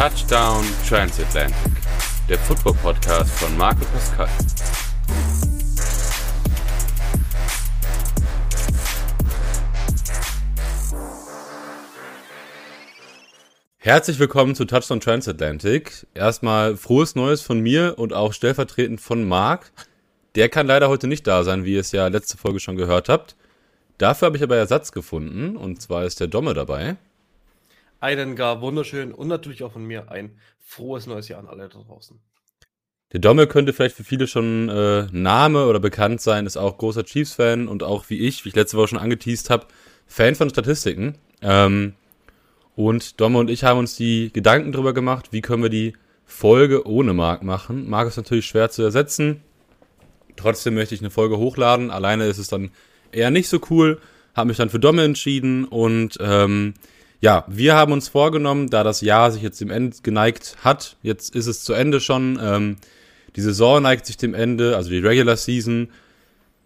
Touchdown Transatlantic, der Football Podcast von Marco Pascal. Herzlich willkommen zu Touchdown Transatlantic. Erstmal frohes Neues von mir und auch stellvertretend von Marc. Der kann leider heute nicht da sein, wie ihr es ja letzte Folge schon gehört habt. Dafür habe ich aber Ersatz gefunden und zwar ist der Domme dabei. Einen gar wunderschön und natürlich auch von mir ein frohes neues Jahr an alle da draußen. Der Domme könnte vielleicht für viele schon äh, Name oder bekannt sein, ist auch großer Chiefs-Fan und auch wie ich, wie ich letzte Woche schon angeteased habe, Fan von Statistiken. Ähm, und Domme und ich haben uns die Gedanken darüber gemacht, wie können wir die Folge ohne Marc machen. Marc ist natürlich schwer zu ersetzen. Trotzdem möchte ich eine Folge hochladen. Alleine ist es dann eher nicht so cool. Habe mich dann für Domme entschieden und ähm, ja, wir haben uns vorgenommen, da das Jahr sich jetzt dem Ende geneigt hat, jetzt ist es zu Ende schon, ähm, die Saison neigt sich dem Ende, also die Regular Season.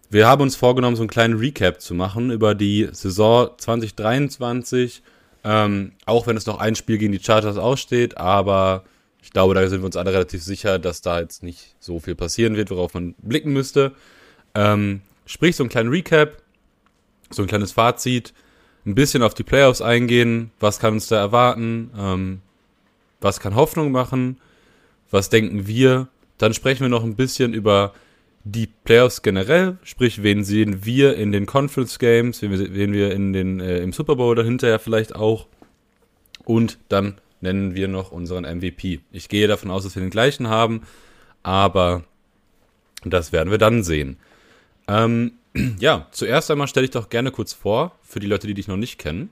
Wir haben uns vorgenommen, so einen kleinen Recap zu machen über die Saison 2023, ähm, auch wenn es noch ein Spiel gegen die Chargers aussteht, aber ich glaube, da sind wir uns alle relativ sicher, dass da jetzt nicht so viel passieren wird, worauf man blicken müsste. Ähm, sprich, so einen kleinen Recap, so ein kleines Fazit, ein bisschen auf die Playoffs eingehen, was kann uns da erwarten, ähm, was kann Hoffnung machen, was denken wir. Dann sprechen wir noch ein bisschen über die Playoffs generell, sprich, wen sehen wir in den Conference Games, wen wir, in den, äh, im Super Bowl dahinter ja vielleicht auch. Und dann nennen wir noch unseren MVP. Ich gehe davon aus, dass wir den gleichen haben, aber das werden wir dann sehen. Ähm, ja, zuerst einmal stelle ich doch gerne kurz vor, für die Leute, die dich noch nicht kennen.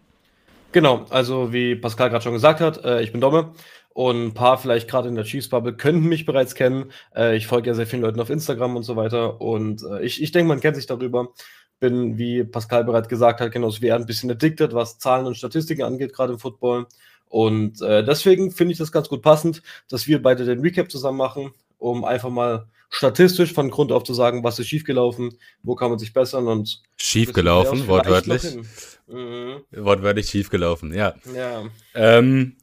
Genau, also wie Pascal gerade schon gesagt hat, äh, ich bin Domme und ein paar vielleicht gerade in der Chiefs Bubble könnten mich bereits kennen. Äh, ich folge ja sehr vielen Leuten auf Instagram und so weiter und äh, ich, ich denke, man kennt sich darüber. Bin, wie Pascal bereits gesagt hat, genauso wie er ein bisschen addicted, was Zahlen und Statistiken angeht, gerade im Football. Und äh, deswegen finde ich das ganz gut passend, dass wir beide den Recap zusammen machen, um einfach mal statistisch von Grund auf zu sagen, was ist schiefgelaufen, wo kann man sich bessern und schiefgelaufen, wortwörtlich. Mhm. Wortwörtlich schiefgelaufen, ja. Ja. Ähm,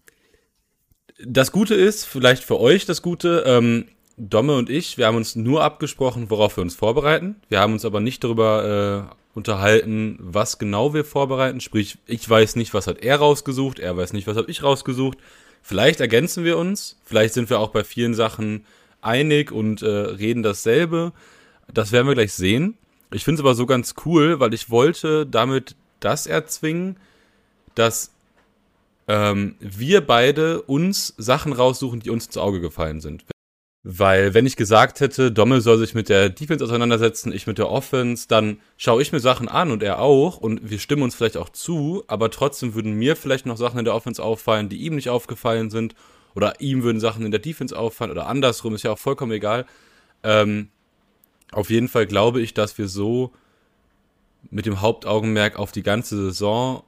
das Gute ist, vielleicht für euch das Gute, ähm, Domme und ich, wir haben uns nur abgesprochen, worauf wir uns vorbereiten. Wir haben uns aber nicht darüber äh, unterhalten, was genau wir vorbereiten. Sprich, ich weiß nicht, was hat er rausgesucht, er weiß nicht, was habe ich rausgesucht. Vielleicht ergänzen wir uns, vielleicht sind wir auch bei vielen Sachen einig und äh, reden dasselbe. Das werden wir gleich sehen. Ich finde es aber so ganz cool, weil ich wollte damit das erzwingen, dass ähm, wir beide uns Sachen raussuchen, die uns ins Auge gefallen sind. Weil wenn ich gesagt hätte, Dommel soll sich mit der Defense auseinandersetzen, ich mit der Offense, dann schaue ich mir Sachen an und er auch und wir stimmen uns vielleicht auch zu, aber trotzdem würden mir vielleicht noch Sachen in der Offense auffallen, die ihm nicht aufgefallen sind oder ihm würden Sachen in der Defense auffallen oder andersrum, ist ja auch vollkommen egal. Ähm, auf jeden Fall glaube ich, dass wir so mit dem Hauptaugenmerk auf die ganze Saison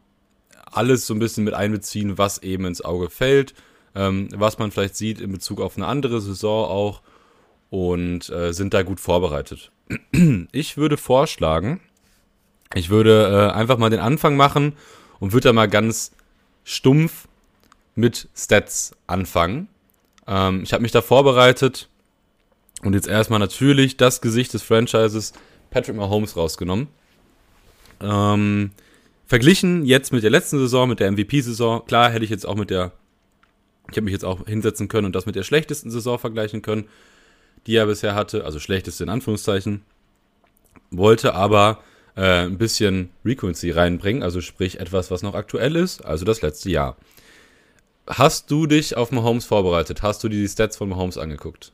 alles so ein bisschen mit einbeziehen, was eben ins Auge fällt, ähm, was man vielleicht sieht in Bezug auf eine andere Saison auch und äh, sind da gut vorbereitet. Ich würde vorschlagen, ich würde äh, einfach mal den Anfang machen und würde da mal ganz stumpf mit Stats anfangen. Ähm, ich habe mich da vorbereitet und jetzt erstmal natürlich das Gesicht des Franchises Patrick Mahomes rausgenommen. Ähm, verglichen jetzt mit der letzten Saison, mit der MVP-Saison, klar hätte ich jetzt auch mit der, ich habe mich jetzt auch hinsetzen können und das mit der schlechtesten Saison vergleichen können, die er bisher hatte, also schlechteste in Anführungszeichen, wollte aber äh, ein bisschen Frequency reinbringen, also sprich etwas, was noch aktuell ist, also das letzte Jahr. Hast du dich auf Mahomes vorbereitet? Hast du dir die Stats von Mahomes angeguckt?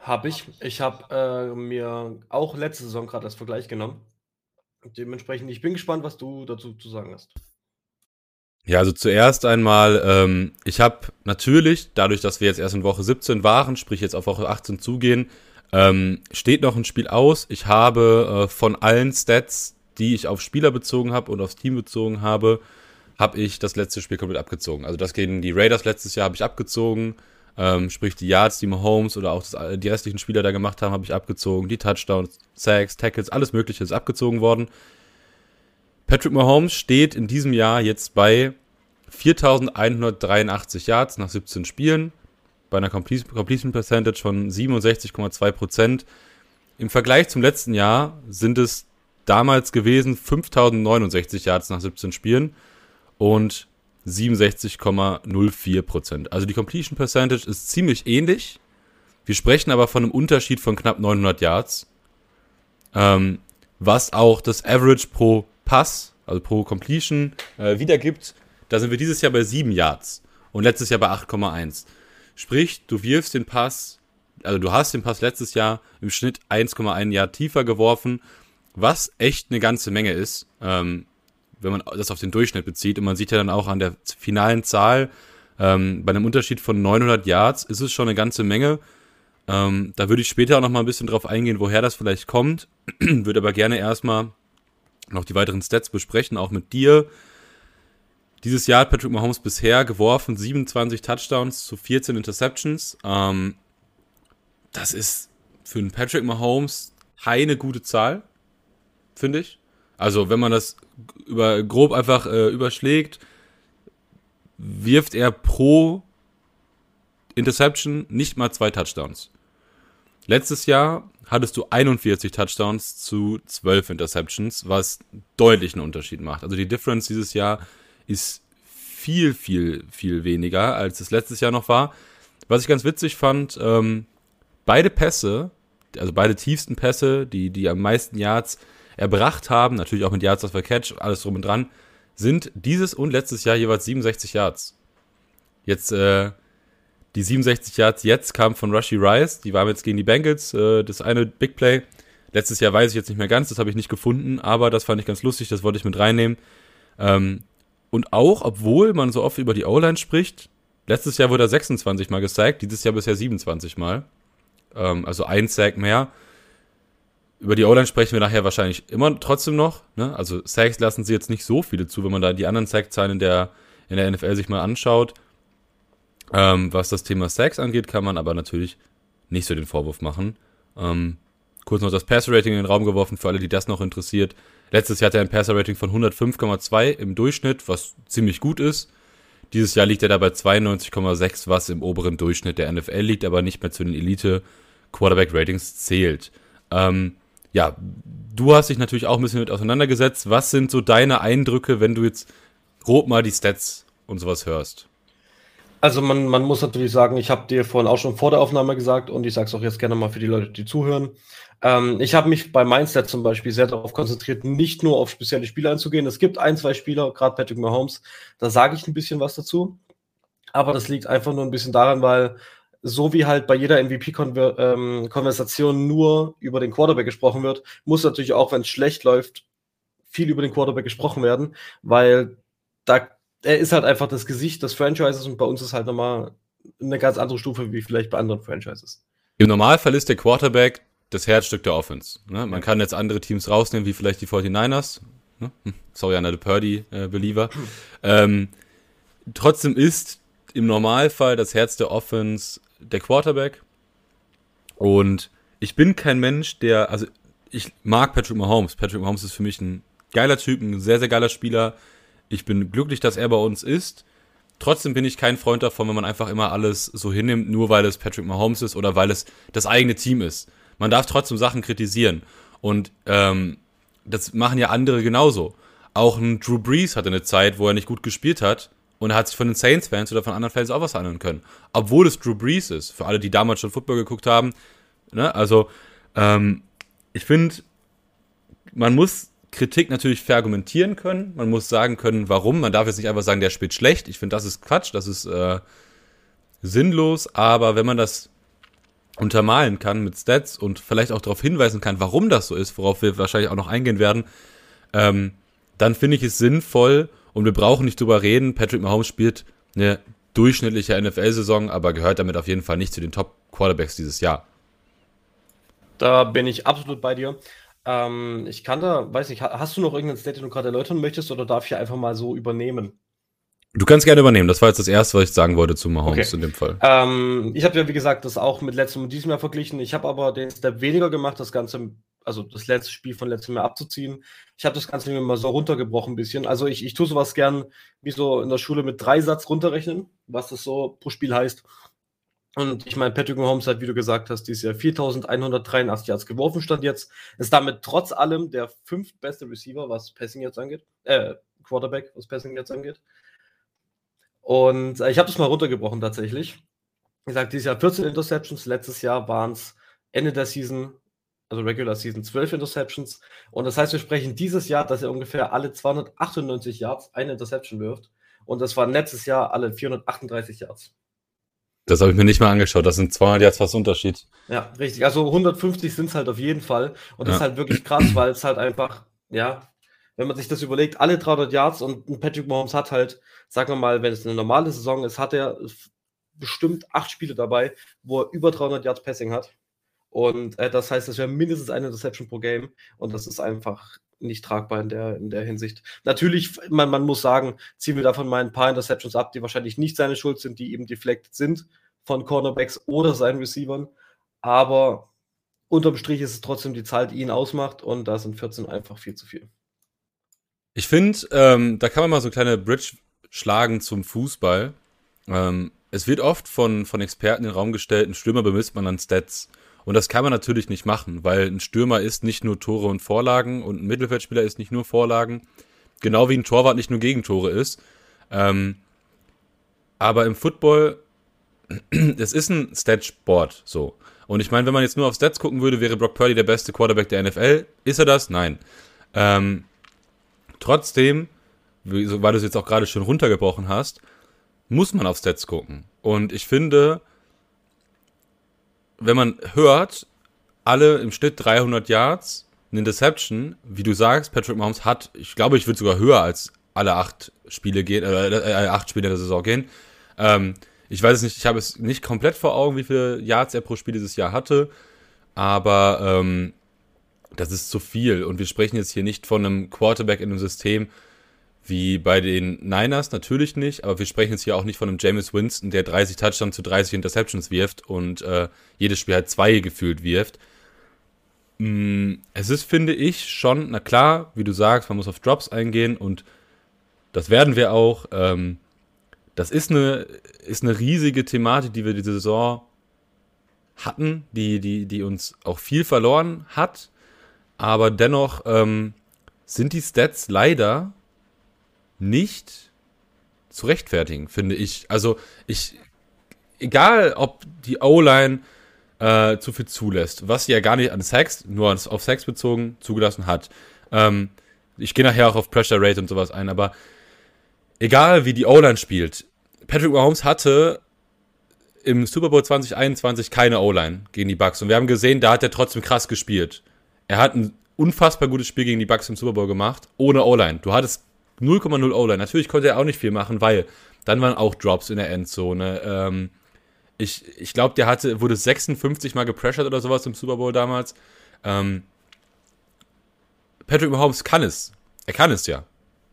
Habe ich. Ich habe äh, mir auch letzte Saison gerade als Vergleich genommen. Dementsprechend, ich bin gespannt, was du dazu zu sagen hast. Ja, also zuerst einmal, ähm, ich habe natürlich, dadurch, dass wir jetzt erst in Woche 17 waren, sprich jetzt auf Woche 18 zugehen, ähm, steht noch ein Spiel aus. Ich habe äh, von allen Stats, die ich auf Spieler bezogen habe und aufs Team bezogen habe, habe ich das letzte Spiel komplett abgezogen. Also das gegen die Raiders letztes Jahr habe ich abgezogen. Ähm, sprich die Yards, die Mahomes oder auch das, äh, die restlichen Spieler da gemacht haben, habe ich abgezogen. Die Touchdowns, Sacks, Tackles, alles Mögliche ist abgezogen worden. Patrick Mahomes steht in diesem Jahr jetzt bei 4183 Yards nach 17 Spielen bei einer Completion Percentage von 67,2% Im Vergleich zum letzten Jahr sind es damals gewesen 5069 Yards nach 17 Spielen und 67,04% Also die Completion Percentage ist ziemlich ähnlich. Wir sprechen aber von einem Unterschied von knapp 900 Yards, ähm, was auch das Average pro Pass, also pro Completion, äh, wiedergibt. Da sind wir dieses Jahr bei 7 Yards und letztes Jahr bei 8,1. Sprich, du wirfst den Pass, also du hast den Pass letztes Jahr im Schnitt 1,1 Yard tiefer geworfen, was echt eine ganze Menge ist. Ähm, wenn man das auf den Durchschnitt bezieht. Und man sieht ja dann auch an der finalen Zahl, ähm, bei einem Unterschied von 900 Yards ist es schon eine ganze Menge. Ähm, da würde ich später auch noch mal ein bisschen drauf eingehen, woher das vielleicht kommt. würde aber gerne erstmal noch die weiteren Stats besprechen, auch mit dir. Dieses Jahr hat Patrick Mahomes bisher geworfen 27 Touchdowns zu 14 Interceptions. Ähm, das ist für einen Patrick Mahomes keine gute Zahl, finde ich. Also, wenn man das über, grob einfach äh, überschlägt, wirft er pro Interception nicht mal zwei Touchdowns. Letztes Jahr hattest du 41 Touchdowns zu 12 Interceptions, was deutlich einen Unterschied macht. Also die Difference dieses Jahr ist viel, viel, viel weniger, als es letztes Jahr noch war. Was ich ganz witzig fand, ähm, beide Pässe, also beide tiefsten Pässe, die, die am meisten Yards erbracht haben, natürlich auch mit Yards after Catch, alles drum und dran, sind dieses und letztes Jahr jeweils 67 Yards. Jetzt, äh, die 67 Yards jetzt kamen von Rushy Rice, die waren jetzt gegen die Bengals, äh, das eine Big Play. Letztes Jahr weiß ich jetzt nicht mehr ganz, das habe ich nicht gefunden, aber das fand ich ganz lustig, das wollte ich mit reinnehmen. Ähm, und auch, obwohl man so oft über die O-Line spricht, letztes Jahr wurde er 26 Mal gesackt, dieses Jahr bisher 27 Mal. Ähm, also ein Sack mehr. Über die O-Line sprechen wir nachher wahrscheinlich immer trotzdem noch. Ne? Also Sacks lassen sie jetzt nicht so viele zu, wenn man da die anderen Sack-Zahlen in der, in der NFL sich mal anschaut. Ähm, was das Thema Sacks angeht, kann man aber natürlich nicht so den Vorwurf machen. Ähm, kurz noch das Passer-Rating in den Raum geworfen, für alle, die das noch interessiert. Letztes Jahr hat er ein Passer-Rating von 105,2 im Durchschnitt, was ziemlich gut ist. Dieses Jahr liegt er da bei 92,6, was im oberen Durchschnitt der NFL liegt, aber nicht mehr zu den Elite-Quarterback-Ratings zählt. Ähm, ja, du hast dich natürlich auch ein bisschen mit auseinandergesetzt. Was sind so deine Eindrücke, wenn du jetzt grob mal die Stats und sowas hörst? Also man, man muss natürlich sagen, ich habe dir vorhin auch schon vor der Aufnahme gesagt und ich sage es auch jetzt gerne mal für die Leute, die zuhören. Ähm, ich habe mich bei Mindset zum Beispiel sehr darauf konzentriert, nicht nur auf spezielle Spieler einzugehen. Es gibt ein, zwei Spieler, gerade Patrick Mahomes, da sage ich ein bisschen was dazu. Aber das liegt einfach nur ein bisschen daran, weil so wie halt bei jeder MVP-Konversation ähm, nur über den Quarterback gesprochen wird, muss natürlich auch, wenn es schlecht läuft, viel über den Quarterback gesprochen werden, weil da er ist halt einfach das Gesicht des Franchises und bei uns ist halt nochmal eine ganz andere Stufe wie vielleicht bei anderen Franchises. Im Normalfall ist der Quarterback das Herzstück der Offense. Ne? Man kann jetzt andere Teams rausnehmen, wie vielleicht die 49ers. Ne? Hm, sorry an alle Purdy-Believer. Äh, ähm, trotzdem ist im Normalfall das Herz der Offense der Quarterback. Und ich bin kein Mensch, der, also ich mag Patrick Mahomes. Patrick Mahomes ist für mich ein geiler Typ, ein sehr, sehr geiler Spieler. Ich bin glücklich, dass er bei uns ist. Trotzdem bin ich kein Freund davon, wenn man einfach immer alles so hinnimmt, nur weil es Patrick Mahomes ist oder weil es das eigene Team ist. Man darf trotzdem Sachen kritisieren. Und ähm, das machen ja andere genauso. Auch ein Drew Brees hatte eine Zeit, wo er nicht gut gespielt hat und er hat sich von den Saints-Fans oder von anderen Fans auch was anhören können. Obwohl es Drew Brees ist, für alle, die damals schon Football geguckt haben. Ne? Also, ähm, ich finde, man muss Kritik natürlich verargumentieren können. Man muss sagen können, warum. Man darf jetzt nicht einfach sagen, der spielt schlecht. Ich finde, das ist Quatsch, das ist äh, sinnlos. Aber wenn man das untermalen kann mit Stats und vielleicht auch darauf hinweisen kann, warum das so ist, worauf wir wahrscheinlich auch noch eingehen werden, ähm, dann finde ich es sinnvoll, und wir brauchen nicht drüber reden. Patrick Mahomes spielt eine durchschnittliche NFL-Saison, aber gehört damit auf jeden Fall nicht zu den Top-Quarterbacks dieses Jahr. Da bin ich absolut bei dir. Ähm, ich kann da, weiß nicht, hast du noch irgendeinen State, den du gerade erläutern möchtest, oder darf ich einfach mal so übernehmen? Du kannst gerne übernehmen. Das war jetzt das Erste, was ich sagen wollte zu Mahomes okay. in dem Fall. Ähm, ich habe ja, wie gesagt, das auch mit letztem und diesem Jahr verglichen. Ich habe aber den Step weniger gemacht, das Ganze also das letzte Spiel von letztem Jahr abzuziehen. Ich habe das Ganze mir mal so runtergebrochen ein bisschen. Also ich, ich tue sowas gern wie so in der Schule mit drei Satz runterrechnen, was das so pro Spiel heißt. Und ich meine, Patrick Mahomes hat, wie du gesagt hast, dieses Jahr 4183 Yards geworfen, stand jetzt. Ist damit trotz allem der fünftbeste Receiver, was Passing jetzt angeht. Äh, Quarterback, was Passing jetzt angeht. Und äh, ich habe das mal runtergebrochen tatsächlich. Wie gesagt, dieses Jahr 14 Interceptions, letztes Jahr waren es Ende der Season, also Regular Season, 12 Interceptions. Und das heißt, wir sprechen dieses Jahr, dass er ungefähr alle 298 Yards eine Interception wirft. Und das waren letztes Jahr alle 438 Yards. Das habe ich mir nicht mal angeschaut. Das sind 200 Yards fast Unterschied. Ja, richtig. Also 150 sind es halt auf jeden Fall. Und das ja. ist halt wirklich krass, weil es halt einfach, ja, wenn man sich das überlegt, alle 300 Yards und Patrick Mahomes hat halt, sagen wir mal, wenn es eine normale Saison ist, hat er bestimmt acht Spiele dabei, wo er über 300 Yards Passing hat. Und äh, das heißt, das wäre mindestens eine Interception pro Game. Und das ist einfach nicht tragbar in der, in der Hinsicht. Natürlich, man, man muss sagen, ziehen wir davon mal ein paar Interceptions ab, die wahrscheinlich nicht seine Schuld sind, die eben deflected sind von Cornerbacks oder seinen Receivern. Aber unterm Strich ist es trotzdem die Zahl, die ihn ausmacht und da sind 14 einfach viel zu viel. Ich finde, ähm, da kann man mal so eine kleine Bridge schlagen zum Fußball. Ähm, es wird oft von, von Experten in den Raum gestellt, ein Stürmer bemisst man an Stats. Und das kann man natürlich nicht machen, weil ein Stürmer ist nicht nur Tore und Vorlagen und ein Mittelfeldspieler ist nicht nur Vorlagen, genau wie ein Torwart nicht nur Gegentore ist. Ähm, aber im Football, es ist ein Statsport so. Und ich meine, wenn man jetzt nur auf Stats gucken würde, wäre Brock Purdy der beste Quarterback der NFL. Ist er das? Nein. Ähm, trotzdem, weil du es jetzt auch gerade schon runtergebrochen hast, muss man auf Stats gucken. Und ich finde, wenn man hört, alle im Schnitt 300 Yards, eine Interception, wie du sagst, Patrick Mahomes hat, ich glaube, ich würde sogar höher als alle acht Spiele gehen, äh, äh, acht Spiele der Saison gehen. Ähm, ich weiß es nicht, ich habe es nicht komplett vor Augen, wie viele Yards er pro Spiel dieses Jahr hatte, aber ähm, das ist zu viel. Und wir sprechen jetzt hier nicht von einem Quarterback in einem System, wie bei den Niners natürlich nicht, aber wir sprechen jetzt hier auch nicht von einem Jameis Winston, der 30 Touchdowns zu 30 Interceptions wirft und äh, jedes Spiel halt zwei gefühlt wirft. Mm, es ist, finde ich, schon, na klar, wie du sagst, man muss auf Drops eingehen und das werden wir auch. Ähm, das ist eine, ist eine riesige Thematik, die wir diese Saison hatten, die, die, die uns auch viel verloren hat. Aber dennoch ähm, sind die Stats leider nicht zu rechtfertigen, finde ich. Also ich, egal ob die O-Line äh, zu viel zulässt, was sie ja gar nicht an Sex, nur auf Sex bezogen zugelassen hat. Ähm, ich gehe nachher auch auf Pressure Rate und sowas ein, aber egal wie die O-Line spielt, Patrick Mahomes hatte im Super Bowl 2021 keine O-Line gegen die Bucks und wir haben gesehen, da hat er trotzdem krass gespielt. Er hat ein unfassbar gutes Spiel gegen die Bucks im Super Bowl gemacht, ohne O-Line. Du hattest 0,0 O-Line. Natürlich konnte er auch nicht viel machen, weil dann waren auch Drops in der Endzone. Ähm, ich ich glaube, der hatte, wurde 56 Mal gepressured oder sowas im Super Bowl damals. Ähm, Patrick Mahomes kann es. Er kann es ja.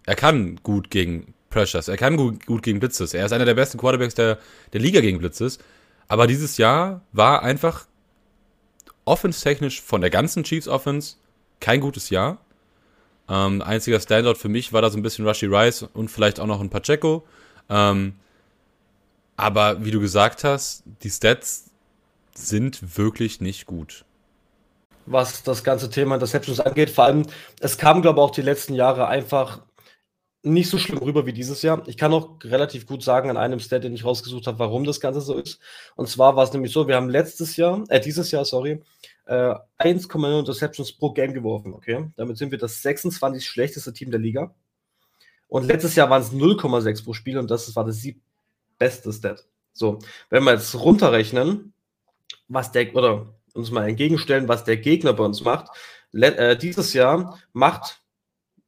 Er kann gut gegen Pressures. Er kann gut, gut gegen Blitzes. Er ist einer der besten Quarterbacks der, der Liga gegen Blitzes. Aber dieses Jahr war einfach offense-technisch von der ganzen Chiefs Offense kein gutes Jahr. Ähm, einziger Standout für mich war da so ein bisschen Rushy Rice und vielleicht auch noch ein Pacheco. Ähm, aber wie du gesagt hast, die Stats sind wirklich nicht gut. Was das ganze Thema Interceptions angeht, vor allem, es kam, glaube ich, auch die letzten Jahre einfach nicht so schlimm rüber wie dieses Jahr. Ich kann auch relativ gut sagen an einem Stat, den ich rausgesucht habe, warum das Ganze so ist. Und zwar war es nämlich so, wir haben letztes Jahr, äh, dieses Jahr, sorry, äh, 1,9 Interceptions pro Game geworfen, okay? Damit sind wir das 26 schlechteste Team der Liga. Und letztes Jahr waren es 0,6 pro Spiel und das war das beste Stat. So, wenn wir jetzt runterrechnen, was der, oder uns mal entgegenstellen, was der Gegner bei uns macht, äh, dieses Jahr macht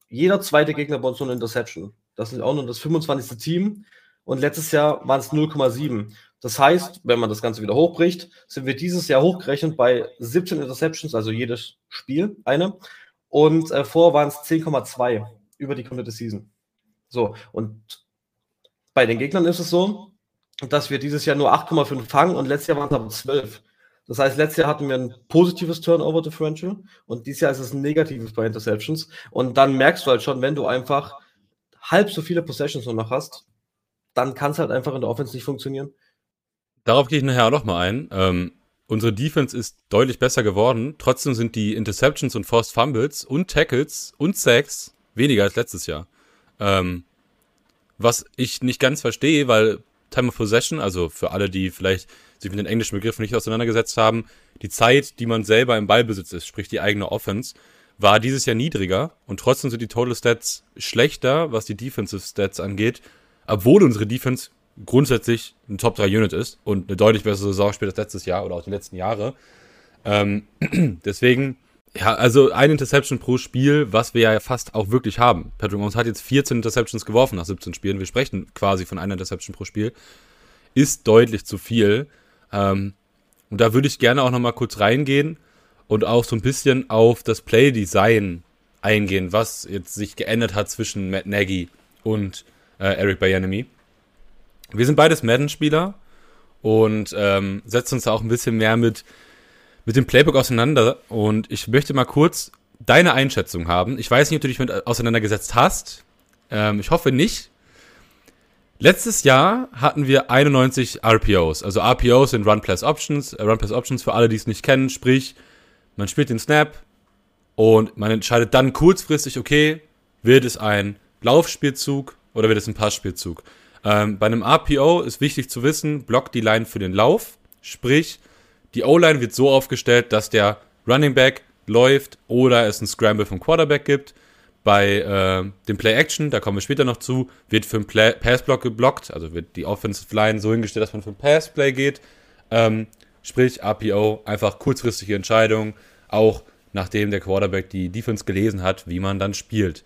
jeder zweite Gegner bei uns nur eine Interception. Das ist auch nur das 25. Team und letztes Jahr waren es 0,7. Das heißt, wenn man das Ganze wieder hochbricht, sind wir dieses Jahr hochgerechnet bei 17 Interceptions, also jedes Spiel eine. Und äh, vor waren es 10,2 über die komplette Season. So, und bei den Gegnern ist es so, dass wir dieses Jahr nur 8,5 fangen und letztes Jahr waren es aber 12. Das heißt, letztes Jahr hatten wir ein positives Turnover Differential und dieses Jahr ist es ein negatives bei Interceptions. Und dann merkst du halt schon, wenn du einfach halb so viele Possessions nur noch hast, dann kann es halt einfach in der Offense nicht funktionieren. Darauf gehe ich nachher auch nochmal ein. Ähm, unsere Defense ist deutlich besser geworden. Trotzdem sind die Interceptions und Forced Fumbles und Tackles und Sacks weniger als letztes Jahr. Ähm, was ich nicht ganz verstehe, weil Time of Possession, also für alle, die vielleicht sich mit den englischen Begriffen nicht auseinandergesetzt haben, die Zeit, die man selber im Ballbesitz ist, sprich die eigene Offense, war dieses Jahr niedriger und trotzdem sind die Total Stats schlechter, was die Defensive Stats angeht, obwohl unsere Defense grundsätzlich ein Top 3 Unit ist und eine deutlich bessere Saison spielt als letztes Jahr oder auch die letzten Jahre. Ähm, deswegen, ja, also ein Interception pro Spiel, was wir ja fast auch wirklich haben. Patrick Mahomes hat jetzt 14 Interceptions geworfen nach 17 Spielen. Wir sprechen quasi von einer Interception pro Spiel. Ist deutlich zu viel. Ähm, und da würde ich gerne auch nochmal kurz reingehen und auch so ein bisschen auf das Play-Design eingehen, was jetzt sich geändert hat zwischen Matt Nagy und äh, Eric Bieniemy. Wir sind beides Madden-Spieler und ähm, setzen uns auch ein bisschen mehr mit, mit dem Playbook auseinander. Und ich möchte mal kurz deine Einschätzung haben. Ich weiß nicht, ob du dich mit auseinandergesetzt hast. Ähm, ich hoffe nicht. Letztes Jahr hatten wir 91 RPOs. Also RPOs sind Run Plus Options. Äh, Run Plus Options für alle, die es nicht kennen. Sprich, man spielt den Snap und man entscheidet dann kurzfristig, okay, wird es ein Laufspielzug oder wird es ein Passspielzug? Ähm, bei einem RPO ist wichtig zu wissen, blockt die Line für den Lauf, sprich, die O-Line wird so aufgestellt, dass der Running Back läuft oder es ein Scramble vom Quarterback gibt. Bei äh, dem Play-Action, da kommen wir später noch zu, wird für einen Pass-Block geblockt, also wird die Offensive Line so hingestellt, dass man für einen Pass-Play geht. Ähm, sprich, RPO, einfach kurzfristige Entscheidung, auch nachdem der Quarterback die Defense gelesen hat, wie man dann spielt.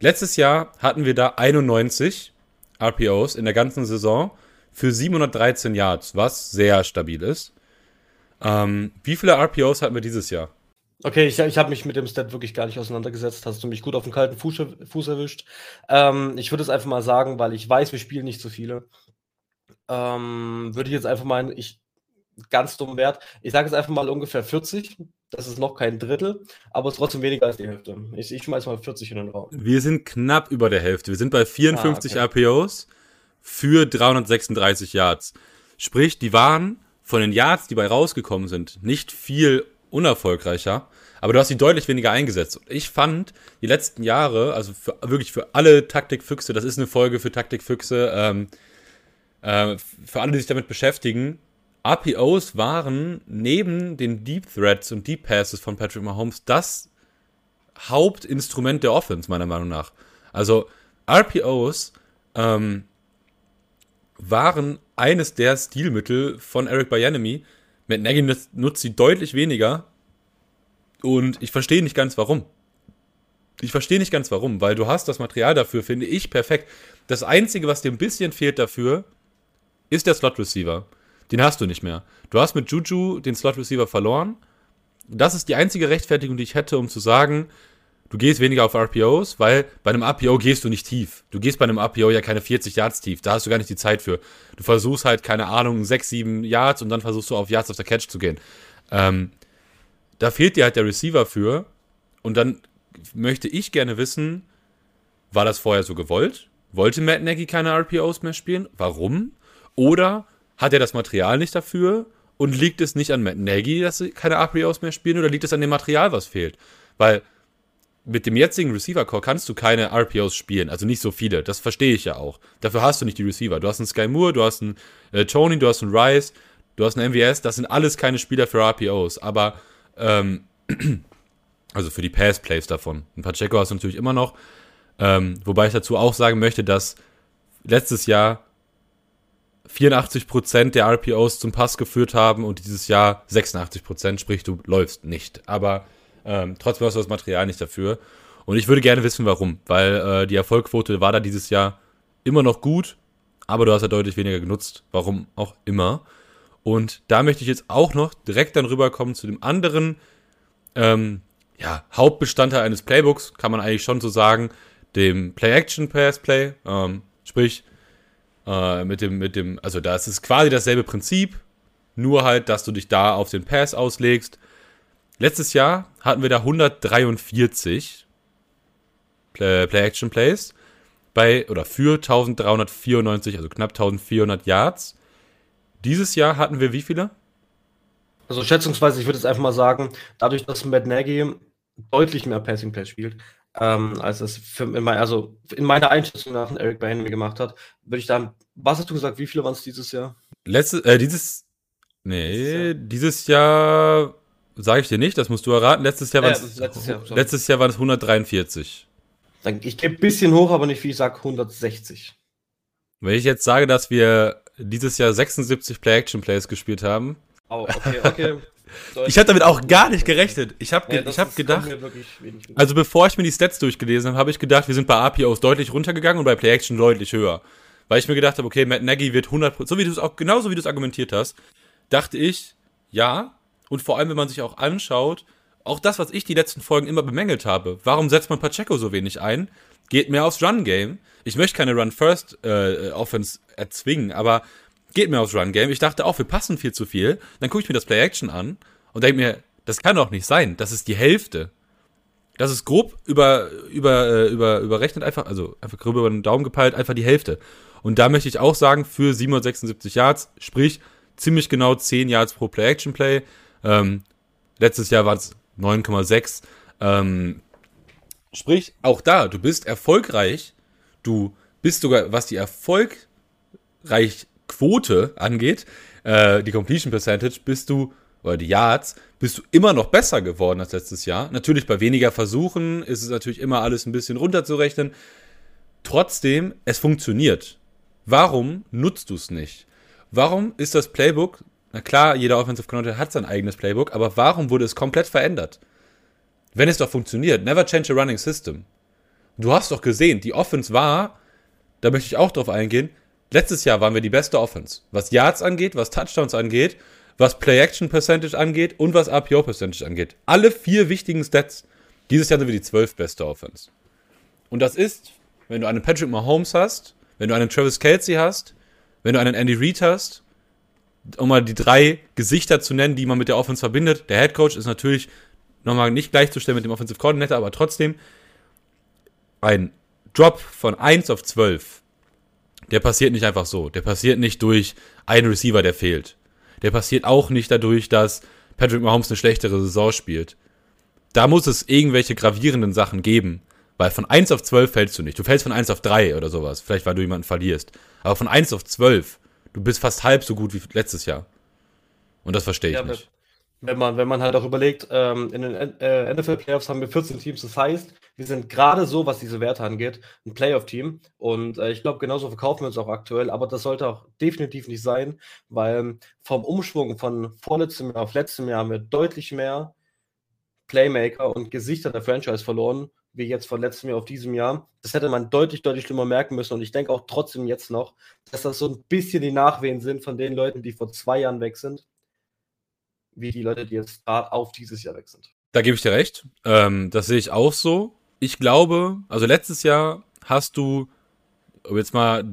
Letztes Jahr hatten wir da 91 RPOs in der ganzen Saison für 713 Yards, was sehr stabil ist. Ähm, wie viele RPOs hatten wir dieses Jahr? Okay, ich, ich habe mich mit dem Stat wirklich gar nicht auseinandergesetzt. Hast du mich gut auf den kalten Fuß, Fuß erwischt. Ähm, ich würde es einfach mal sagen, weil ich weiß, wir spielen nicht so viele. Ähm, würde ich jetzt einfach mal, ich ganz dumm Wert. Ich sage jetzt einfach mal ungefähr 40. Das ist noch kein Drittel, aber es ist trotzdem weniger als die Hälfte. Ich, ich schmeiß mal 40 in den Raum. Wir sind knapp über der Hälfte. Wir sind bei 54 ah, okay. RPOs für 336 Yards. Sprich, die waren von den Yards, die bei rausgekommen sind, nicht viel unerfolgreicher, aber du hast sie deutlich weniger eingesetzt. Und ich fand die letzten Jahre, also für, wirklich für alle Taktikfüchse, das ist eine Folge für Taktikfüchse, ähm, äh, für alle, die sich damit beschäftigen, RPOs waren neben den Deep Threats und Deep Passes von Patrick Mahomes das Hauptinstrument der Offense, meiner Meinung nach. Also RPOs ähm, waren eines der Stilmittel von Eric Bieniemy. Matt Nagy nutzt sie deutlich weniger und ich verstehe nicht ganz warum. Ich verstehe nicht ganz warum, weil du hast das Material dafür, finde ich, perfekt. Das Einzige, was dir ein bisschen fehlt dafür, ist der Slot Receiver. Den hast du nicht mehr. Du hast mit Juju den Slot Receiver verloren. Das ist die einzige Rechtfertigung, die ich hätte, um zu sagen, du gehst weniger auf RPOs, weil bei einem RPO gehst du nicht tief. Du gehst bei einem RPO ja keine 40 Yards tief. Da hast du gar nicht die Zeit für. Du versuchst halt, keine Ahnung, 6, 7 Yards und dann versuchst du auf Yards auf der Catch zu gehen. Ähm, da fehlt dir halt der Receiver für. Und dann möchte ich gerne wissen, war das vorher so gewollt? Wollte Matt Nagy keine RPOs mehr spielen? Warum? Oder hat er das Material nicht dafür? Und liegt es nicht an Matt Nagy, dass sie keine RPOs mehr spielen? Oder liegt es an dem Material, was fehlt? Weil mit dem jetzigen Receiver-Core kannst du keine RPOs spielen. Also nicht so viele. Das verstehe ich ja auch. Dafür hast du nicht die Receiver. Du hast einen Sky Moore, du hast einen äh, Tony, du hast einen Rice, du hast einen MVS. Das sind alles keine Spieler für RPOs. Aber, ähm, also für die Pass-Plays davon. Ein Pacheco hast du natürlich immer noch. Ähm, wobei ich dazu auch sagen möchte, dass letztes Jahr 84% der RPOs zum Pass geführt haben und dieses Jahr 86%, sprich du läufst nicht. Aber ähm, trotzdem hast du das Material nicht dafür. Und ich würde gerne wissen, warum. Weil äh, die Erfolgquote war da dieses Jahr immer noch gut, aber du hast ja deutlich weniger genutzt. Warum auch immer. Und da möchte ich jetzt auch noch direkt dann rüberkommen zu dem anderen ähm, ja, Hauptbestandteil eines Playbooks, kann man eigentlich schon so sagen, dem Play-Action-Pass-Play. Ähm, sprich, äh, mit dem, mit dem, also da ist es quasi dasselbe Prinzip, nur halt, dass du dich da auf den Pass auslegst. Letztes Jahr hatten wir da 143 Play-Action-Plays bei oder für 1394, also knapp 1400 Yards. Dieses Jahr hatten wir wie viele? Also schätzungsweise, ich würde jetzt einfach mal sagen, dadurch, dass Matt Nagy deutlich mehr Passing Play spielt, ähm, als es für, in mein, also in meiner Einschätzung nach Eric Bainley gemacht hat, würde ich da, was hast du gesagt, wie viele waren es dieses Jahr? Letztes, äh, dieses, nee, dieses Jahr, Jahr sage ich dir nicht, das musst du erraten. Letztes Jahr waren es, äh, letztes Jahr, letztes Jahr waren es 143. Ich gebe ein bisschen hoch, aber nicht wie ich sage, 160. Wenn ich jetzt sage, dass wir dieses Jahr 76 Play-Action-Plays gespielt haben. Oh, okay, okay. ich habe damit auch gar nicht gerechnet. Ich habe ja, ich hab gedacht, also bevor ich mir die Stats durchgelesen habe, habe ich gedacht, wir sind bei APOs deutlich runtergegangen und bei Play-Action deutlich höher. Weil ich mir gedacht habe, okay, Matt Nagy wird 100%, so wie du es auch, genauso wie du es argumentiert hast, dachte ich, ja. Und vor allem, wenn man sich auch anschaut, auch das, was ich die letzten Folgen immer bemängelt habe. Warum setzt man Pacheco so wenig ein? Geht mehr aufs Run-Game. Ich möchte keine Run-First-Offense äh, erzwingen, aber geht mehr aufs Run-Game. Ich dachte auch, wir passen viel zu viel. Dann gucke ich mir das Play-Action an und denke mir, das kann doch nicht sein. Das ist die Hälfte. Das ist grob über, über, äh, über, überrechnet einfach, also einfach grob über den Daumen gepeilt, einfach die Hälfte. Und da möchte ich auch sagen, für 776 Yards, sprich ziemlich genau 10 Yards pro Play-Action-Play. Ähm, letztes Jahr waren es 9,6. Ähm, sprich, auch da, du bist erfolgreich. Du bist sogar, was die Erfolgreichquote angeht, äh, die Completion Percentage, bist du, oder die Yards, bist du immer noch besser geworden als letztes Jahr. Natürlich bei weniger Versuchen ist es natürlich immer alles ein bisschen runterzurechnen. Trotzdem, es funktioniert. Warum nutzt du es nicht? Warum ist das Playbook na klar, jeder Offensive Coordinator hat sein eigenes Playbook, aber warum wurde es komplett verändert? Wenn es doch funktioniert, never change a running system. Du hast doch gesehen, die Offense war, da möchte ich auch drauf eingehen, letztes Jahr waren wir die beste Offense. Was Yards angeht, was Touchdowns angeht, was Play-Action-Percentage angeht und was RPO-Percentage angeht. Alle vier wichtigen Stats. Dieses Jahr sind wir die zwölf beste Offense. Und das ist, wenn du einen Patrick Mahomes hast, wenn du einen Travis Kelsey hast, wenn du einen Andy Reid hast um mal die drei Gesichter zu nennen, die man mit der Offense verbindet. Der Head Coach ist natürlich nochmal nicht gleichzustellen mit dem Offensive Coordinator, aber trotzdem ein Drop von 1 auf 12. Der passiert nicht einfach so. Der passiert nicht durch einen Receiver, der fehlt. Der passiert auch nicht dadurch, dass Patrick Mahomes eine schlechtere Saison spielt. Da muss es irgendwelche gravierenden Sachen geben. Weil von 1 auf 12 fällst du nicht. Du fällst von 1 auf 3 oder sowas. Vielleicht, weil du jemanden verlierst. Aber von 1 auf 12 Du bist fast halb so gut wie letztes Jahr. Und das verstehe ich ja, nicht. Wenn man, wenn man halt auch überlegt, ähm, in den äh, NFL-Playoffs haben wir 14 Teams, das heißt, wir sind gerade so, was diese Werte angeht, ein Playoff-Team. Und äh, ich glaube, genauso verkaufen wir uns auch aktuell, aber das sollte auch definitiv nicht sein, weil vom Umschwung von vorletztem Jahr auf letztem Jahr haben wir deutlich mehr Playmaker und Gesichter der Franchise verloren wie jetzt von letztem Jahr auf diesem Jahr. Das hätte man deutlich, deutlich schlimmer merken müssen. Und ich denke auch trotzdem jetzt noch, dass das so ein bisschen die Nachwehen sind von den Leuten, die vor zwei Jahren weg sind, wie die Leute, die jetzt gerade auf dieses Jahr weg sind. Da gebe ich dir recht. Ähm, das sehe ich auch so. Ich glaube, also letztes Jahr hast du, um jetzt mal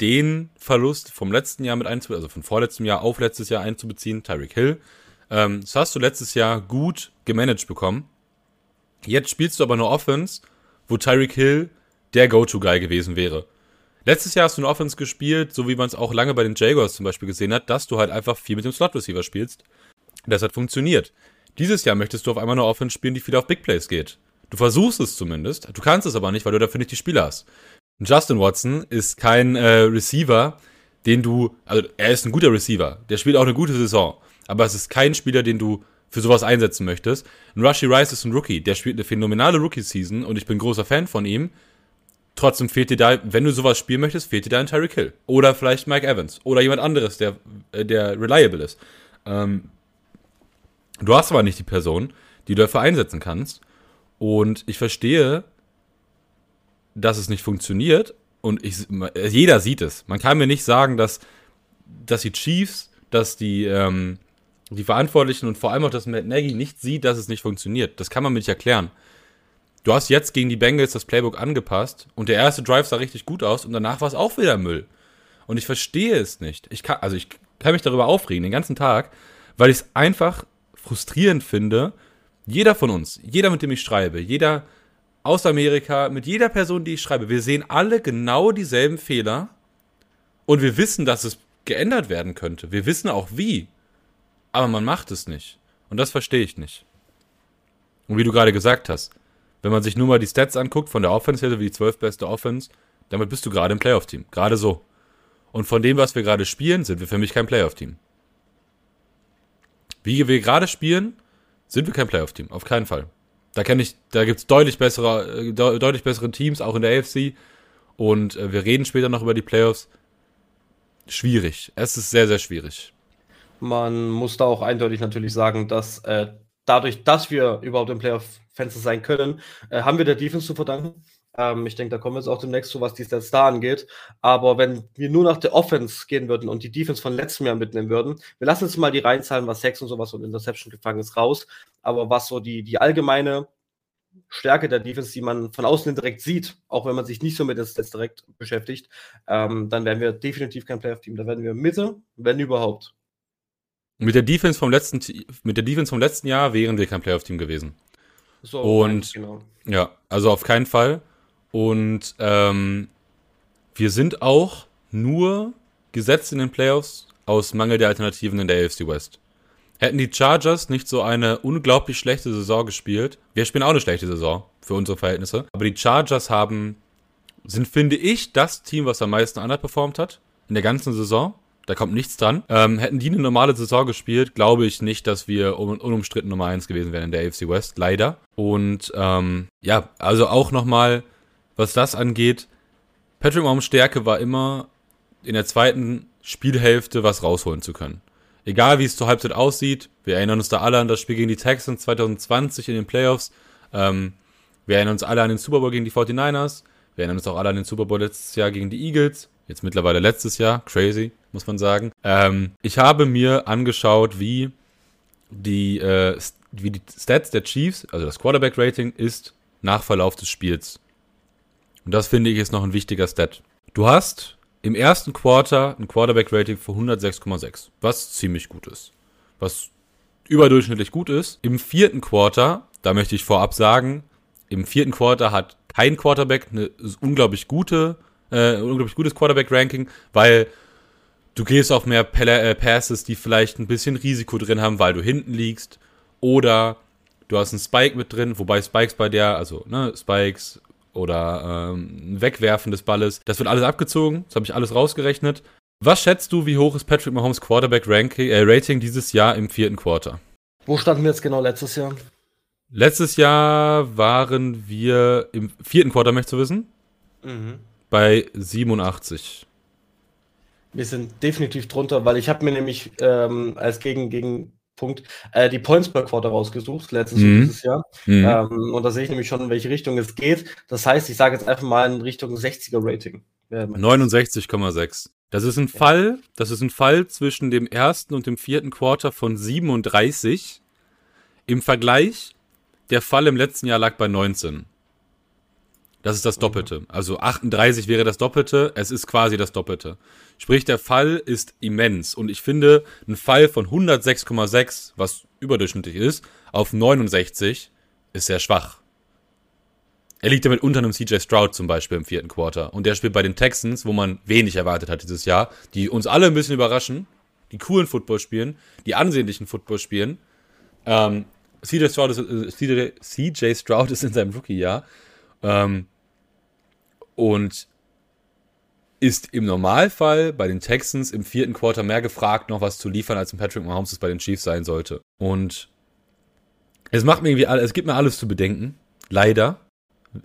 den Verlust vom letzten Jahr mit einzubeziehen, also von vorletztem Jahr auf letztes Jahr einzubeziehen, Tyreek Hill, ähm, das hast du letztes Jahr gut gemanagt bekommen. Jetzt spielst du aber eine Offense, wo Tyreek Hill der Go-To-Guy gewesen wäre. Letztes Jahr hast du eine Offense gespielt, so wie man es auch lange bei den Jaguars zum Beispiel gesehen hat, dass du halt einfach viel mit dem Slot-Receiver spielst. Das hat funktioniert. Dieses Jahr möchtest du auf einmal eine Offense spielen, die viel auf Big Plays geht. Du versuchst es zumindest, du kannst es aber nicht, weil du dafür nicht die Spieler hast. Justin Watson ist kein äh, Receiver, den du, also er ist ein guter Receiver, der spielt auch eine gute Saison, aber es ist kein Spieler, den du für sowas einsetzen möchtest. Ein Rushy Rice ist ein Rookie, der spielt eine phänomenale Rookie-Season und ich bin großer Fan von ihm. Trotzdem fehlt dir da, wenn du sowas spielen möchtest, fehlt dir da ein Tyreek Hill. Oder vielleicht Mike Evans. Oder jemand anderes, der, äh, der reliable ist. Ähm, du hast aber nicht die Person, die du dafür einsetzen kannst. Und ich verstehe, dass es nicht funktioniert. Und ich, jeder sieht es. Man kann mir nicht sagen, dass, dass die Chiefs, dass die, ähm, die Verantwortlichen und vor allem auch, dass Matt Nagy nicht sieht, dass es nicht funktioniert. Das kann man mir nicht erklären. Du hast jetzt gegen die Bengals das Playbook angepasst und der erste Drive sah richtig gut aus und danach war es auch wieder Müll. Und ich verstehe es nicht. Ich kann, also ich kann mich darüber aufregen, den ganzen Tag, weil ich es einfach frustrierend finde. Jeder von uns, jeder, mit dem ich schreibe, jeder aus Amerika, mit jeder Person, die ich schreibe, wir sehen alle genau dieselben Fehler und wir wissen, dass es geändert werden könnte. Wir wissen auch wie. Aber man macht es nicht. Und das verstehe ich nicht. Und wie du gerade gesagt hast, wenn man sich nur mal die Stats anguckt von der Offense her, wie die 12 beste Offense, damit bist du gerade im Playoff-Team. Gerade so. Und von dem, was wir gerade spielen, sind wir für mich kein Playoff-Team. Wie wir gerade spielen, sind wir kein Playoff-Team. Auf keinen Fall. Da kenne ich, da gibt es deutlich bessere, äh, deutlich bessere Teams, auch in der AFC. Und äh, wir reden später noch über die Playoffs. Schwierig. Es ist sehr, sehr schwierig. Man muss da auch eindeutig natürlich sagen, dass äh, dadurch, dass wir überhaupt im Playoff-Fenster sein können, äh, haben wir der Defense zu verdanken. Ähm, ich denke, da kommen wir jetzt auch demnächst zu, was die Stats da angeht. Aber wenn wir nur nach der Offense gehen würden und die Defense von letztem Jahr mitnehmen würden, wir lassen jetzt mal die Reinzahlen, was Sex und sowas und Interception gefangen ist, raus. Aber was so die, die allgemeine Stärke der Defense, die man von außen direkt sieht, auch wenn man sich nicht so mit den Stats direkt beschäftigt, ähm, dann werden wir definitiv kein Playoff-Team. Da werden wir Mitte, wenn überhaupt. Mit der Defense vom letzten, mit der Defense vom letzten Jahr wären wir kein Playoff-Team gewesen. So, und genau. ja, also auf keinen Fall. Und ähm, wir sind auch nur gesetzt in den Playoffs aus Mangel der Alternativen in der AFC West. Hätten die Chargers nicht so eine unglaublich schlechte Saison gespielt, wir spielen auch eine schlechte Saison für unsere Verhältnisse, aber die Chargers haben, sind, finde ich, das Team, was am meisten underperformed hat in der ganzen Saison. Da kommt nichts dran. Ähm, hätten die eine normale Saison gespielt, glaube ich nicht, dass wir un unumstritten Nummer 1 gewesen wären in der AFC West. Leider. Und ähm, ja, also auch nochmal was das angeht, Patrick Mahomes Stärke war immer in der zweiten Spielhälfte was rausholen zu können. Egal wie es zur Halbzeit aussieht, wir erinnern uns da alle an das Spiel gegen die Texans 2020 in den Playoffs. Ähm, wir erinnern uns alle an den Super Bowl gegen die 49ers. Wir erinnern uns auch alle an den Super Bowl letztes Jahr gegen die Eagles. Jetzt mittlerweile letztes Jahr. Crazy, muss man sagen. Ähm, ich habe mir angeschaut, wie die, äh, wie die Stats der Chiefs, also das Quarterback-Rating, ist nach Verlauf des Spiels. Und das finde ich ist noch ein wichtiger Stat. Du hast im ersten Quarter ein Quarterback-Rating von 106,6, was ziemlich gut ist. Was überdurchschnittlich gut ist. Im vierten Quarter, da möchte ich vorab sagen, im vierten Quarter hat kein Quarterback eine unglaublich gute, äh, unglaublich gutes Quarterback-Ranking, weil du gehst auf mehr äh, Passes, die vielleicht ein bisschen Risiko drin haben, weil du hinten liegst. Oder du hast einen Spike mit drin, wobei Spikes bei der, also ne, Spikes, oder ähm, Wegwerfen des Balles. Das wird alles abgezogen. Das habe ich alles rausgerechnet. Was schätzt du, wie hoch ist Patrick Mahomes Quarterback Ranking, äh, Rating dieses Jahr im vierten Quarter? Wo standen wir jetzt genau letztes Jahr? Letztes Jahr waren wir im vierten Quarter, möchtest du wissen? Mhm. Bei 87. Wir sind definitiv drunter, weil ich habe mir nämlich ähm, als gegen, gegen Punkt, äh, die Points per Quarter rausgesucht, letztes mhm. dieses Jahr. Mhm. Ähm, und da sehe ich nämlich schon, in welche Richtung es geht. Das heißt, ich sage jetzt einfach mal in Richtung 60er Rating. 69,6. Das ist ein ja. Fall, das ist ein Fall zwischen dem ersten und dem vierten Quarter von 37. Im Vergleich, der Fall im letzten Jahr lag bei 19. Das ist das Doppelte. Also 38 wäre das Doppelte. Es ist quasi das Doppelte. Sprich, der Fall ist immens. Und ich finde, ein Fall von 106,6, was überdurchschnittlich ist, auf 69 ist sehr schwach. Er liegt damit unter einem CJ Stroud zum Beispiel im vierten Quarter. Und der spielt bei den Texans, wo man wenig erwartet hat dieses Jahr, die uns alle ein bisschen überraschen, die coolen Football spielen, die ansehnlichen Football spielen. Ähm, CJ, Stroud ist, äh, CJ, CJ Stroud ist in seinem Rookie-Jahr. Ähm, und ist im Normalfall bei den Texans im vierten Quarter mehr gefragt, noch was zu liefern, als ein Patrick Mahomes es bei den Chiefs sein sollte. Und es macht mir irgendwie, es gibt mir alles zu bedenken. Leider.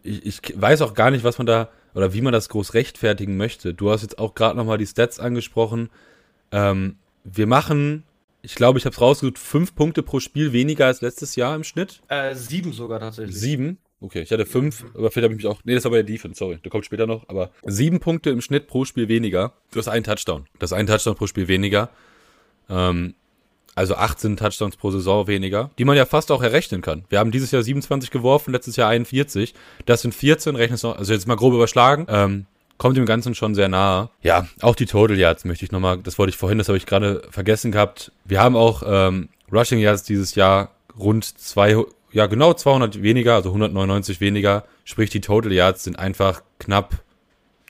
Ich, ich weiß auch gar nicht, was man da oder wie man das groß rechtfertigen möchte. Du hast jetzt auch gerade nochmal die Stats angesprochen. Ähm, wir machen, ich glaube, ich habe es rausgesucht, fünf Punkte pro Spiel weniger als letztes Jahr im Schnitt. Äh, sieben sogar tatsächlich. Sieben? Okay, ich hatte fünf, aber vielleicht habe ich mich auch. Nee, das war bei der Defense, sorry. Der kommt später noch. Aber sieben Punkte im Schnitt pro Spiel weniger. Du hast einen Touchdown. Das ist ein Touchdown pro Spiel weniger. Ähm, also 18 Touchdowns pro Saison weniger, die man ja fast auch errechnen kann. Wir haben dieses Jahr 27 geworfen, letztes Jahr 41. Das sind 14, rechnest du, also jetzt mal grob überschlagen. Ähm, kommt dem Ganzen schon sehr nahe. Ja, auch die Total Yards möchte ich nochmal, das wollte ich vorhin, das habe ich gerade vergessen gehabt. Wir haben auch ähm, Rushing Yards dieses Jahr rund zwei, ja genau 200 weniger, also 199 weniger. Sprich, die Total Yards sind einfach knapp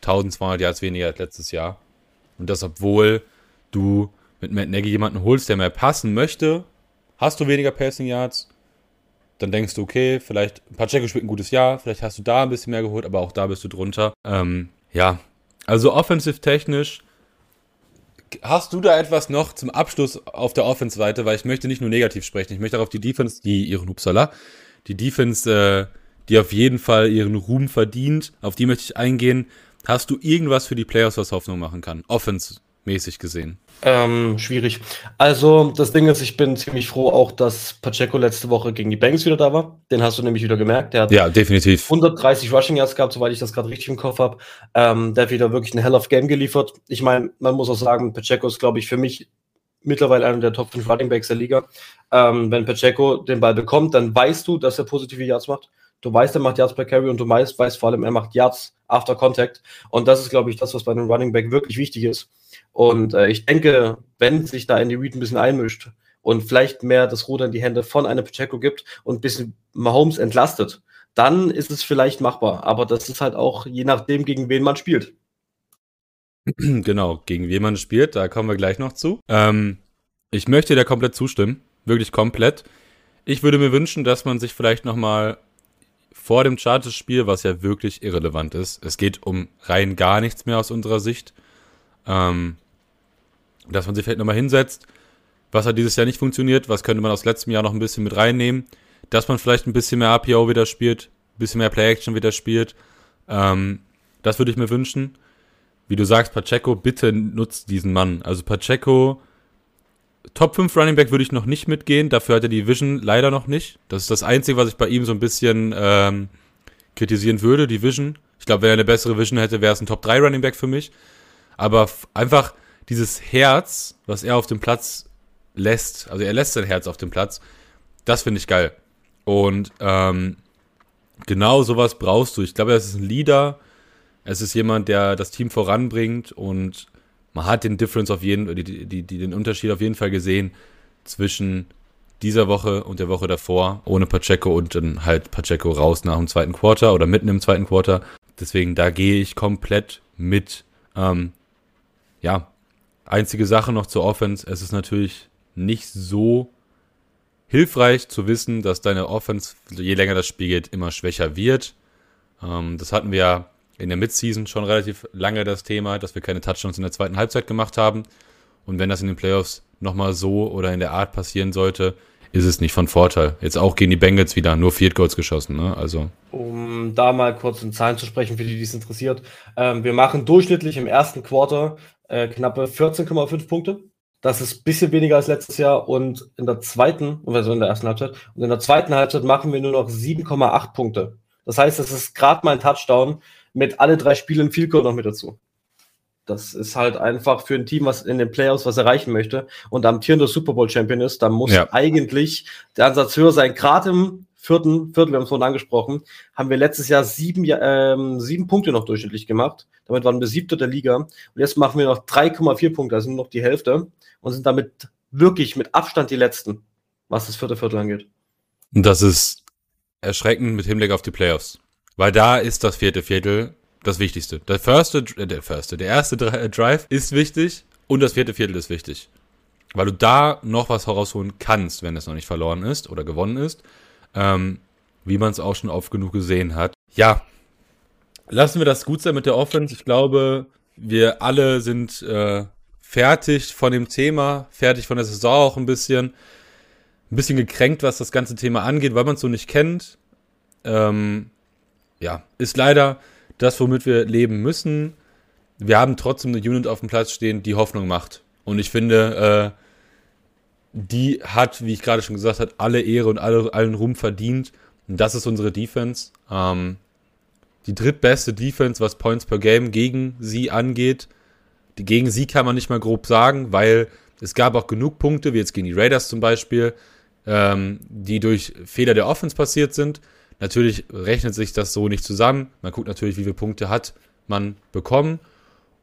1200 Yards weniger als letztes Jahr. Und das, obwohl du mit Matt Nagy jemanden holst, der mehr passen möchte, hast du weniger Passing Yards. Dann denkst du, okay, vielleicht Pacheco spielt ein gutes Jahr, vielleicht hast du da ein bisschen mehr geholt, aber auch da bist du drunter. Ähm, ja, also offensiv technisch Hast du da etwas noch zum Abschluss auf der Offense-Seite? Weil ich möchte nicht nur negativ sprechen, ich möchte auch auf die Defense, die ihren Upsala, die Defense, äh, die auf jeden Fall ihren Ruhm verdient, auf die möchte ich eingehen. Hast du irgendwas für die Playoffs, was Hoffnung machen kann? Offense-mäßig gesehen. Ähm, schwierig. Also, das Ding ist, ich bin ziemlich froh auch, dass Pacheco letzte Woche gegen die Banks wieder da war. Den hast du nämlich wieder gemerkt. Der hat ja, definitiv. 130 Rushing Yards gehabt, soweit ich das gerade richtig im Kopf habe. Ähm, der hat wieder wirklich ein Hell of Game geliefert. Ich meine, man muss auch sagen, Pacheco ist, glaube ich, für mich mittlerweile einer der Top 5 Running Backs der Liga. Ähm, wenn Pacheco den Ball bekommt, dann weißt du, dass er positive Yards macht. Du weißt, er macht Yards per Carry und du weißt, weißt vor allem, er macht Yards after Contact. Und das ist, glaube ich, das, was bei einem Running Back wirklich wichtig ist. Und äh, ich denke, wenn sich da Andy Reid ein bisschen einmischt und vielleicht mehr das Ruder in die Hände von einem Pacheco gibt und ein bisschen Mahomes entlastet, dann ist es vielleicht machbar. Aber das ist halt auch je nachdem, gegen wen man spielt. Genau, gegen wen man spielt, da kommen wir gleich noch zu. Ähm, ich möchte dir komplett zustimmen, wirklich komplett. Ich würde mir wünschen, dass man sich vielleicht nochmal vor dem Chargers-Spiel, was ja wirklich irrelevant ist, es geht um rein gar nichts mehr aus unserer Sicht, ähm, dass man sich vielleicht nochmal hinsetzt, was hat dieses Jahr nicht funktioniert, was könnte man aus letztem Jahr noch ein bisschen mit reinnehmen, dass man vielleicht ein bisschen mehr APO wieder spielt, ein bisschen mehr Play-Action wieder spielt. Ähm, das würde ich mir wünschen. Wie du sagst, Pacheco, bitte nutzt diesen Mann. Also Pacheco, Top 5 Running Back würde ich noch nicht mitgehen, dafür hat er die Vision leider noch nicht. Das ist das Einzige, was ich bei ihm so ein bisschen ähm, kritisieren würde, die Vision. Ich glaube, wenn er eine bessere Vision hätte, wäre es ein Top 3 Running Back für mich. Aber einfach dieses Herz, was er auf dem Platz lässt, also er lässt sein Herz auf dem Platz, das finde ich geil. Und ähm, genau sowas brauchst du. Ich glaube, er ist ein Leader. Es ist jemand, der das Team voranbringt und man hat den Difference auf jeden, die, die, die, den Unterschied auf jeden Fall gesehen zwischen dieser Woche und der Woche davor, ohne Pacheco und dann halt Pacheco raus nach dem zweiten Quarter oder mitten im zweiten Quarter. Deswegen, da gehe ich komplett mit. Ähm, ja, einzige Sache noch zur Offense. Es ist natürlich nicht so hilfreich zu wissen, dass deine Offense, je länger das Spiel geht, immer schwächer wird. Ähm, das hatten wir ja in der Midseason schon relativ lange das Thema, dass wir keine Touchdowns in der zweiten Halbzeit gemacht haben. Und wenn das in den Playoffs nochmal so oder in der Art passieren sollte, ist es nicht von Vorteil. Jetzt auch gegen die Bengals wieder nur Field Goals geschossen, ne? Also. Um da mal kurz in Zahlen zu sprechen, für die, die es interessiert. Ähm, wir machen durchschnittlich im ersten Quarter äh, knappe 14,5 Punkte. Das ist ein bisschen weniger als letztes Jahr und in der zweiten, also in der ersten Halbzeit, und in der zweiten Halbzeit machen wir nur noch 7,8 Punkte. Das heißt, es ist gerade mal ein Touchdown mit alle drei Spielen viel Goal noch mit dazu. Das ist halt einfach für ein Team, was in den Playoffs was erreichen möchte und amtierender Super Bowl Champion ist, da muss ja. eigentlich der Ansatz höher sein. Gerade im vierten Viertel, wir haben es vorhin angesprochen, haben wir letztes Jahr sieben, ähm, sieben Punkte noch durchschnittlich gemacht. Damit waren wir siebter der Liga. Und jetzt machen wir noch 3,4 Punkte, also noch die Hälfte. Und sind damit wirklich mit Abstand die Letzten, was das vierte Viertel angeht. Und das ist erschreckend mit Hinblick auf die Playoffs. Weil da ist das vierte Viertel das Wichtigste. Der erste, äh, der erste, der erste Drive ist wichtig und das vierte Viertel ist wichtig. Weil du da noch was herausholen kannst, wenn es noch nicht verloren ist oder gewonnen ist ähm, wie man es auch schon oft genug gesehen hat. Ja, lassen wir das gut sein mit der Offense. Ich glaube, wir alle sind äh, fertig von dem Thema, fertig von der Saison auch ein bisschen. Ein bisschen gekränkt, was das ganze Thema angeht, weil man es so nicht kennt. Ähm, ja, ist leider das, womit wir leben müssen. Wir haben trotzdem eine Unit auf dem Platz stehen, die Hoffnung macht. Und ich finde, äh, die hat, wie ich gerade schon gesagt habe, alle Ehre und alle, allen Ruhm verdient. Und das ist unsere Defense. Ähm, die drittbeste Defense, was Points per Game gegen sie angeht. Die, gegen sie kann man nicht mal grob sagen, weil es gab auch genug Punkte, wie jetzt gegen die Raiders zum Beispiel, ähm, die durch Fehler der Offense passiert sind. Natürlich rechnet sich das so nicht zusammen. Man guckt natürlich, wie viele Punkte hat man bekommen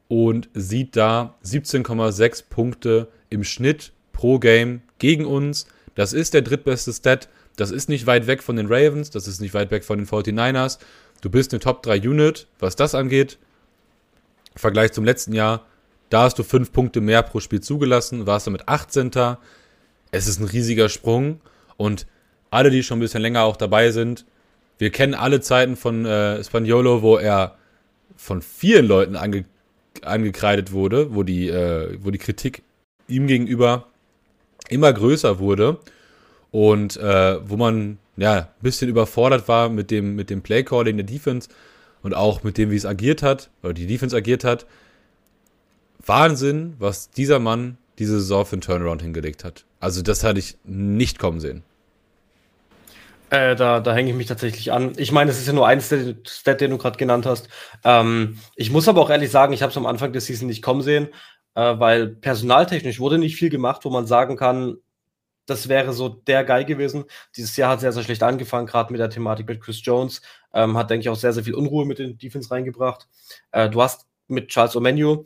und sieht da 17,6 Punkte im Schnitt pro Game gegen uns. Das ist der drittbeste Stat. Das ist nicht weit weg von den Ravens, das ist nicht weit weg von den 49ers. Du bist eine Top 3 Unit, was das angeht. Im Vergleich zum letzten Jahr, da hast du 5 Punkte mehr pro Spiel zugelassen, warst damit 18. Es ist ein riesiger Sprung und alle, die schon ein bisschen länger auch dabei sind, wir kennen alle Zeiten von äh, Spaniolo, wo er von vielen Leuten ange angekreidet wurde, wo die, äh, wo die Kritik ihm gegenüber immer größer wurde und äh, wo man ja ein bisschen überfordert war mit dem, mit dem Playcalling der Defense und auch mit dem, wie es agiert hat, oder die Defense agiert hat. Wahnsinn, was dieser Mann diese Saison für einen Turnaround hingelegt hat. Also das hatte ich nicht kommen sehen. Äh, da, da hänge ich mich tatsächlich an. Ich meine, es ist ja nur ein Stat, den du gerade genannt hast. Ähm, ich muss aber auch ehrlich sagen, ich habe es am Anfang der Season nicht kommen sehen, äh, weil personaltechnisch wurde nicht viel gemacht, wo man sagen kann, das wäre so der Guy gewesen. Dieses Jahr hat sehr, sehr schlecht angefangen, gerade mit der Thematik mit Chris Jones. Ähm, hat, denke ich, auch sehr, sehr viel Unruhe mit den Defense reingebracht. Äh, du hast mit Charles Omenu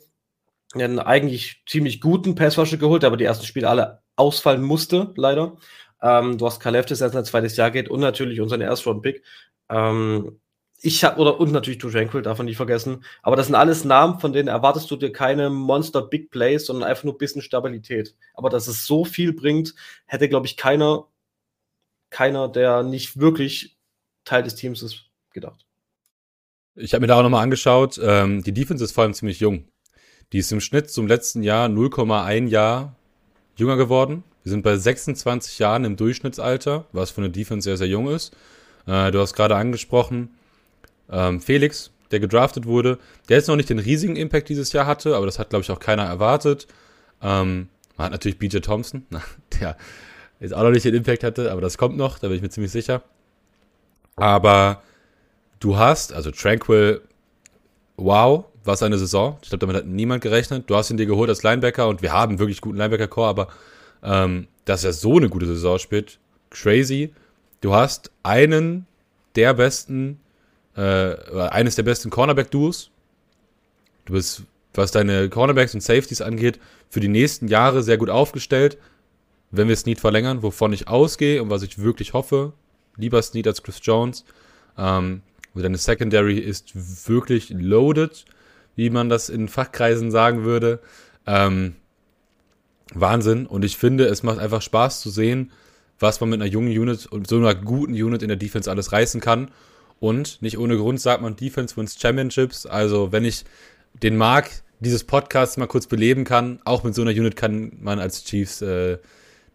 einen eigentlich ziemlich guten Passwasher geholt, aber die ersten Spiele alle ausfallen musste, leider. Ähm, du hast das jetzt ein zweites Jahr geht und natürlich unseren Erstrunden-Pick. Ähm, ich habe, oder und natürlich Du Tranquil, darf man nicht vergessen. Aber das sind alles Namen, von denen erwartest du dir keine Monster Big Plays, sondern einfach nur ein bisschen Stabilität. Aber dass es so viel bringt, hätte, glaube ich, keiner, keiner, der nicht wirklich Teil des Teams ist, gedacht. Ich habe mir da auch nochmal angeschaut. Ähm, die Defense ist vor allem ziemlich jung. Die ist im Schnitt zum letzten Jahr 0,1 Jahr jünger geworden. Wir sind bei 26 Jahren im Durchschnittsalter, was für eine Defense sehr, sehr jung ist. Äh, du hast gerade angesprochen, ähm, Felix, der gedraftet wurde, der jetzt noch nicht den riesigen Impact dieses Jahr hatte, aber das hat, glaube ich, auch keiner erwartet. Ähm, man hat natürlich BJ Thompson, der jetzt auch noch nicht den Impact hatte, aber das kommt noch, da bin ich mir ziemlich sicher. Aber du hast, also Tranquil, wow, was eine Saison. Ich glaube, damit hat niemand gerechnet. Du hast ihn dir geholt als Linebacker und wir haben wirklich guten Linebacker-Core, aber ähm, dass er so eine gute Saison spielt, crazy. Du hast einen der besten äh, eines der besten Cornerback-Duos. Du bist, was deine Cornerbacks und Safeties angeht, für die nächsten Jahre sehr gut aufgestellt. Wenn wir Snead verlängern, wovon ich ausgehe und was ich wirklich hoffe, lieber Snead als Chris Jones. Ähm, deine Secondary ist wirklich loaded, wie man das in Fachkreisen sagen würde. Ähm, Wahnsinn. Und ich finde, es macht einfach Spaß zu sehen, was man mit einer jungen Unit und so einer guten Unit in der Defense alles reißen kann. Und nicht ohne Grund sagt man Defense wins Championships. Also wenn ich den Mark dieses Podcasts mal kurz beleben kann, auch mit so einer Unit kann man als Chiefs äh,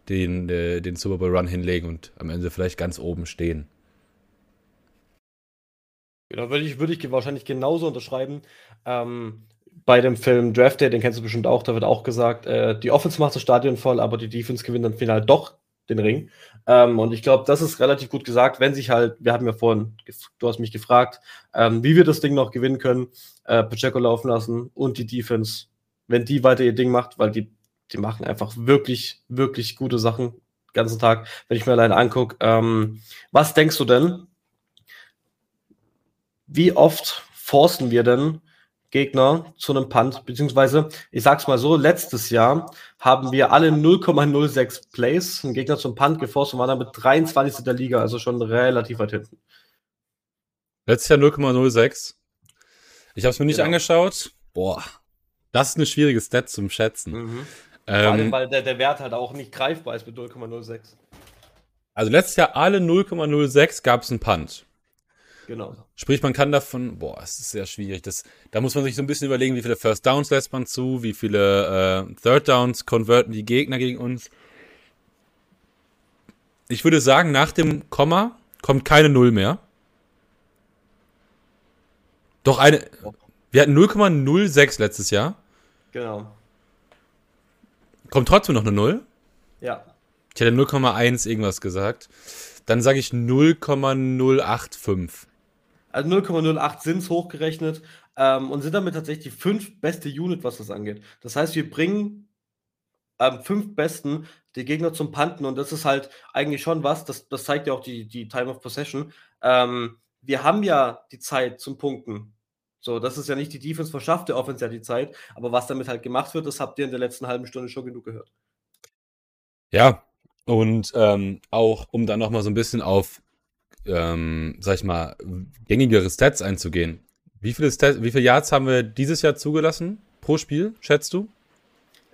den, äh, den Super Bowl Run hinlegen und am Ende vielleicht ganz oben stehen. Genau, würde ich, würde ich wahrscheinlich genauso unterschreiben. Ähm, bei dem Film Draft Day, den kennst du bestimmt auch, da wird auch gesagt, äh, die Offense macht das Stadion voll, aber die Defense gewinnt dann final doch den Ring. Ähm, und ich glaube, das ist relativ gut gesagt, wenn sich halt, wir haben ja vorhin, du hast mich gefragt, ähm, wie wir das Ding noch gewinnen können, äh, Pacheco laufen lassen und die Defense, wenn die weiter ihr Ding macht, weil die, die machen einfach wirklich, wirklich gute Sachen den ganzen Tag, wenn ich mir alleine angucke. Ähm, was denkst du denn? Wie oft forcen wir denn Gegner zu einem Punt, beziehungsweise, ich sag's mal so, letztes Jahr haben wir alle 0,06 Plays einen Gegner zum Punt geforst und waren damit 23. der Liga, also schon relativ weit hinten. Letztes Jahr 0,06. Ich habe es mir nicht genau. angeschaut. Boah, das ist eine schwierige Stat zum Schätzen. Mhm. Ähm, Vor allem, weil der, der Wert halt auch nicht greifbar ist mit 0,06. Also letztes Jahr alle 0,06 gab es einen Punt. Genau. Sprich, man kann davon, boah, es ist sehr schwierig. Das, da muss man sich so ein bisschen überlegen, wie viele First Downs lässt man zu, wie viele äh, Third Downs konverten die Gegner gegen uns. Ich würde sagen, nach dem Komma kommt keine Null mehr. Doch eine. Wir hatten 0,06 letztes Jahr. Genau. Kommt trotzdem noch eine Null? Ja. Ich hätte 0,1 irgendwas gesagt. Dann sage ich 0,085. Also 0,08 sind es hochgerechnet ähm, und sind damit tatsächlich die fünf beste Unit, was das angeht. Das heißt, wir bringen ähm, fünf Besten die Gegner zum Panten und das ist halt eigentlich schon was, das, das zeigt ja auch die, die Time of Possession. Ähm, wir haben ja die Zeit zum Punkten. So, das ist ja nicht die Defense, verschafft der Offense ja die Zeit, aber was damit halt gemacht wird, das habt ihr in der letzten halben Stunde schon genug gehört. Ja, und ähm, auch, um dann nochmal so ein bisschen auf, ähm, sag ich mal, gängigere Stats einzugehen. Wie viele, Stats, wie viele Yards haben wir dieses Jahr zugelassen pro Spiel, schätzt du?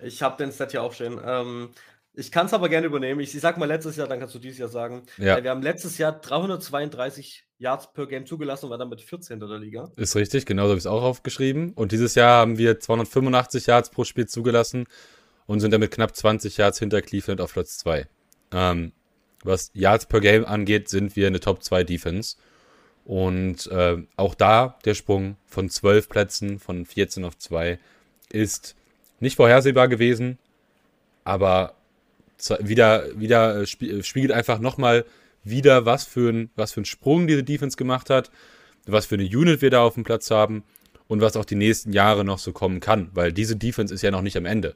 Ich habe den Stat hier aufstehen. Ähm, ich kann es aber gerne übernehmen. Ich, ich sag mal letztes Jahr, dann kannst du dieses Jahr sagen. Ja. Äh, wir haben letztes Jahr 332 Yards per Game zugelassen und waren damit 14. der Liga. Ist richtig, genauso habe ich es auch aufgeschrieben. Und dieses Jahr haben wir 285 Yards pro Spiel zugelassen und sind damit knapp 20 Yards hinter Cleveland auf Platz 2. Ähm, was Yards per Game angeht, sind wir eine Top 2 Defense. Und äh, auch da der Sprung von 12 Plätzen, von 14 auf 2, ist nicht vorhersehbar gewesen, aber wieder, wieder äh, äh, spiegelt einfach nochmal wieder, was für, ein, was für ein Sprung diese Defense gemacht hat, was für eine Unit wir da auf dem Platz haben und was auch die nächsten Jahre noch so kommen kann, weil diese Defense ist ja noch nicht am Ende.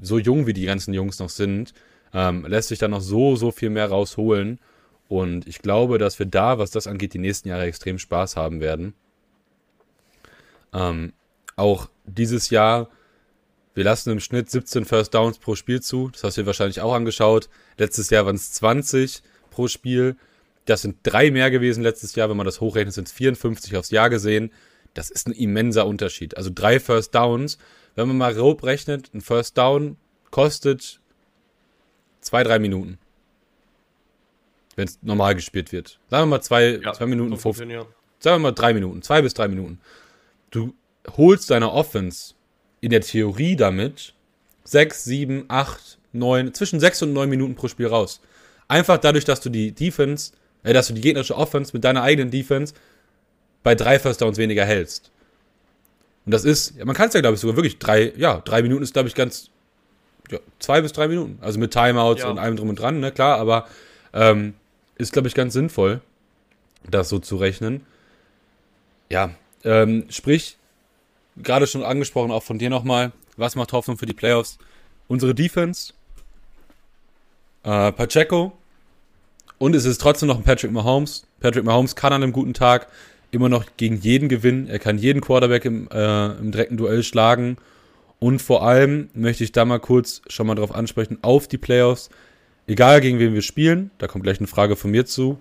So jung wie die ganzen Jungs noch sind, ähm, lässt sich da noch so, so viel mehr rausholen. Und ich glaube, dass wir da, was das angeht, die nächsten Jahre extrem Spaß haben werden. Ähm, auch dieses Jahr, wir lassen im Schnitt 17 First Downs pro Spiel zu. Das hast du dir wahrscheinlich auch angeschaut. Letztes Jahr waren es 20 pro Spiel. Das sind drei mehr gewesen letztes Jahr. Wenn man das hochrechnet, sind es 54 aufs Jahr gesehen. Das ist ein immenser Unterschied. Also drei First Downs. Wenn man mal grob rechnet, ein First Down kostet zwei, drei Minuten. Wenn es normal gespielt wird. Sagen wir mal zwei, ja, zwei Minuten, 15, ja. sagen wir mal drei Minuten, zwei bis drei Minuten. Du holst deine Offense in der Theorie damit sechs, sieben, acht, neun, zwischen sechs und neun Minuten pro Spiel raus. Einfach dadurch, dass du die Defense, äh, dass du die gegnerische Offense mit deiner eigenen Defense bei drei First Downs weniger hältst. Und das ist, man kann es ja, glaube ich, sogar wirklich drei, ja, drei Minuten ist, glaube ich, ganz, ja, zwei bis drei Minuten. Also mit Timeouts ja. und allem drum und dran, ne, klar, aber ähm, ist, glaube ich, ganz sinnvoll, das so zu rechnen. Ja, ähm, sprich, gerade schon angesprochen, auch von dir nochmal, was macht Hoffnung für die Playoffs? Unsere Defense, äh, Pacheco und es ist trotzdem noch ein Patrick Mahomes. Patrick Mahomes kann an einem guten Tag immer noch gegen jeden gewinnen. Er kann jeden Quarterback im, äh, im direkten Duell schlagen. Und vor allem möchte ich da mal kurz schon mal drauf ansprechen, auf die Playoffs. Egal gegen wen wir spielen, da kommt gleich eine Frage von mir zu.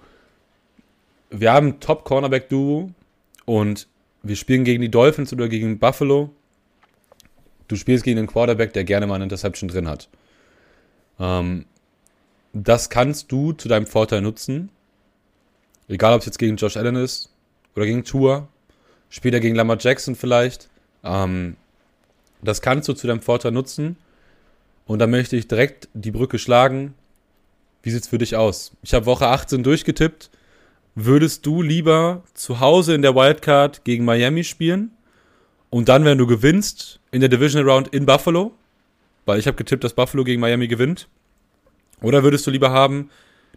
Wir haben Top-Cornerback-Duo und wir spielen gegen die Dolphins oder gegen Buffalo. Du spielst gegen einen Quarterback, der gerne mal eine Interception drin hat. Ähm, das kannst du zu deinem Vorteil nutzen. Egal, ob es jetzt gegen Josh Allen ist oder gegen Tour. Später gegen Lamar Jackson vielleicht. Ähm, das kannst du zu deinem Vorteil nutzen. Und da möchte ich direkt die Brücke schlagen. Wie sieht es für dich aus? Ich habe Woche 18 durchgetippt. Würdest du lieber zu Hause in der Wildcard gegen Miami spielen und dann, wenn du gewinnst, in der Division Round in Buffalo? Weil ich habe getippt, dass Buffalo gegen Miami gewinnt. Oder würdest du lieber haben,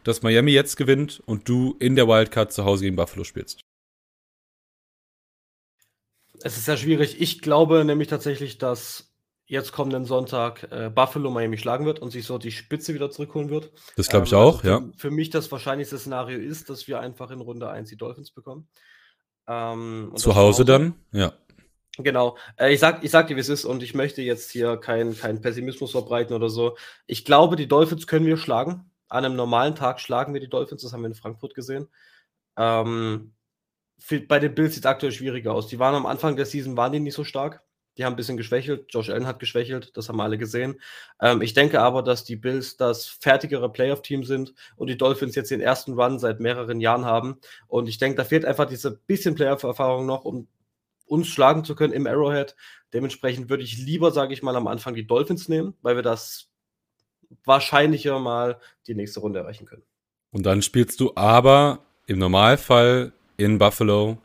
dass Miami jetzt gewinnt und du in der Wildcard zu Hause gegen Buffalo spielst? Es ist sehr schwierig. Ich glaube nämlich tatsächlich, dass jetzt kommenden Sonntag äh, Buffalo Miami schlagen wird und sich so die Spitze wieder zurückholen wird. Das glaube ich ähm, auch, also ja. Für, mich das wahrscheinlichste Szenario ist, dass wir einfach in Runde 1 die Dolphins bekommen. Ähm, zu Hause dann, ja. Genau. Äh, ich, sag, ich sag dir, wie es ist und ich möchte jetzt hier keinen kein Pessimismus verbreiten oder so. Ich glaube, die Dolphins können wir schlagen. An einem normalen Tag schlagen wir die Dolphins, das haben wir in Frankfurt gesehen. Ähm, für, bei den Bills sieht es aktuell schwieriger aus. Die waren am Anfang der Season, waren die nicht so stark. Die haben ein bisschen geschwächelt. Josh Allen hat geschwächelt, das haben wir alle gesehen. Ähm, ich denke aber, dass die Bills das fertigere Playoff-Team sind und die Dolphins jetzt den ersten Run seit mehreren Jahren haben. Und ich denke, da fehlt einfach diese bisschen Playoff-Erfahrung noch, um uns schlagen zu können im Arrowhead. Dementsprechend würde ich lieber, sage ich mal, am Anfang die Dolphins nehmen, weil wir das wahrscheinlicher mal die nächste Runde erreichen können. Und dann spielst du aber im Normalfall in Buffalo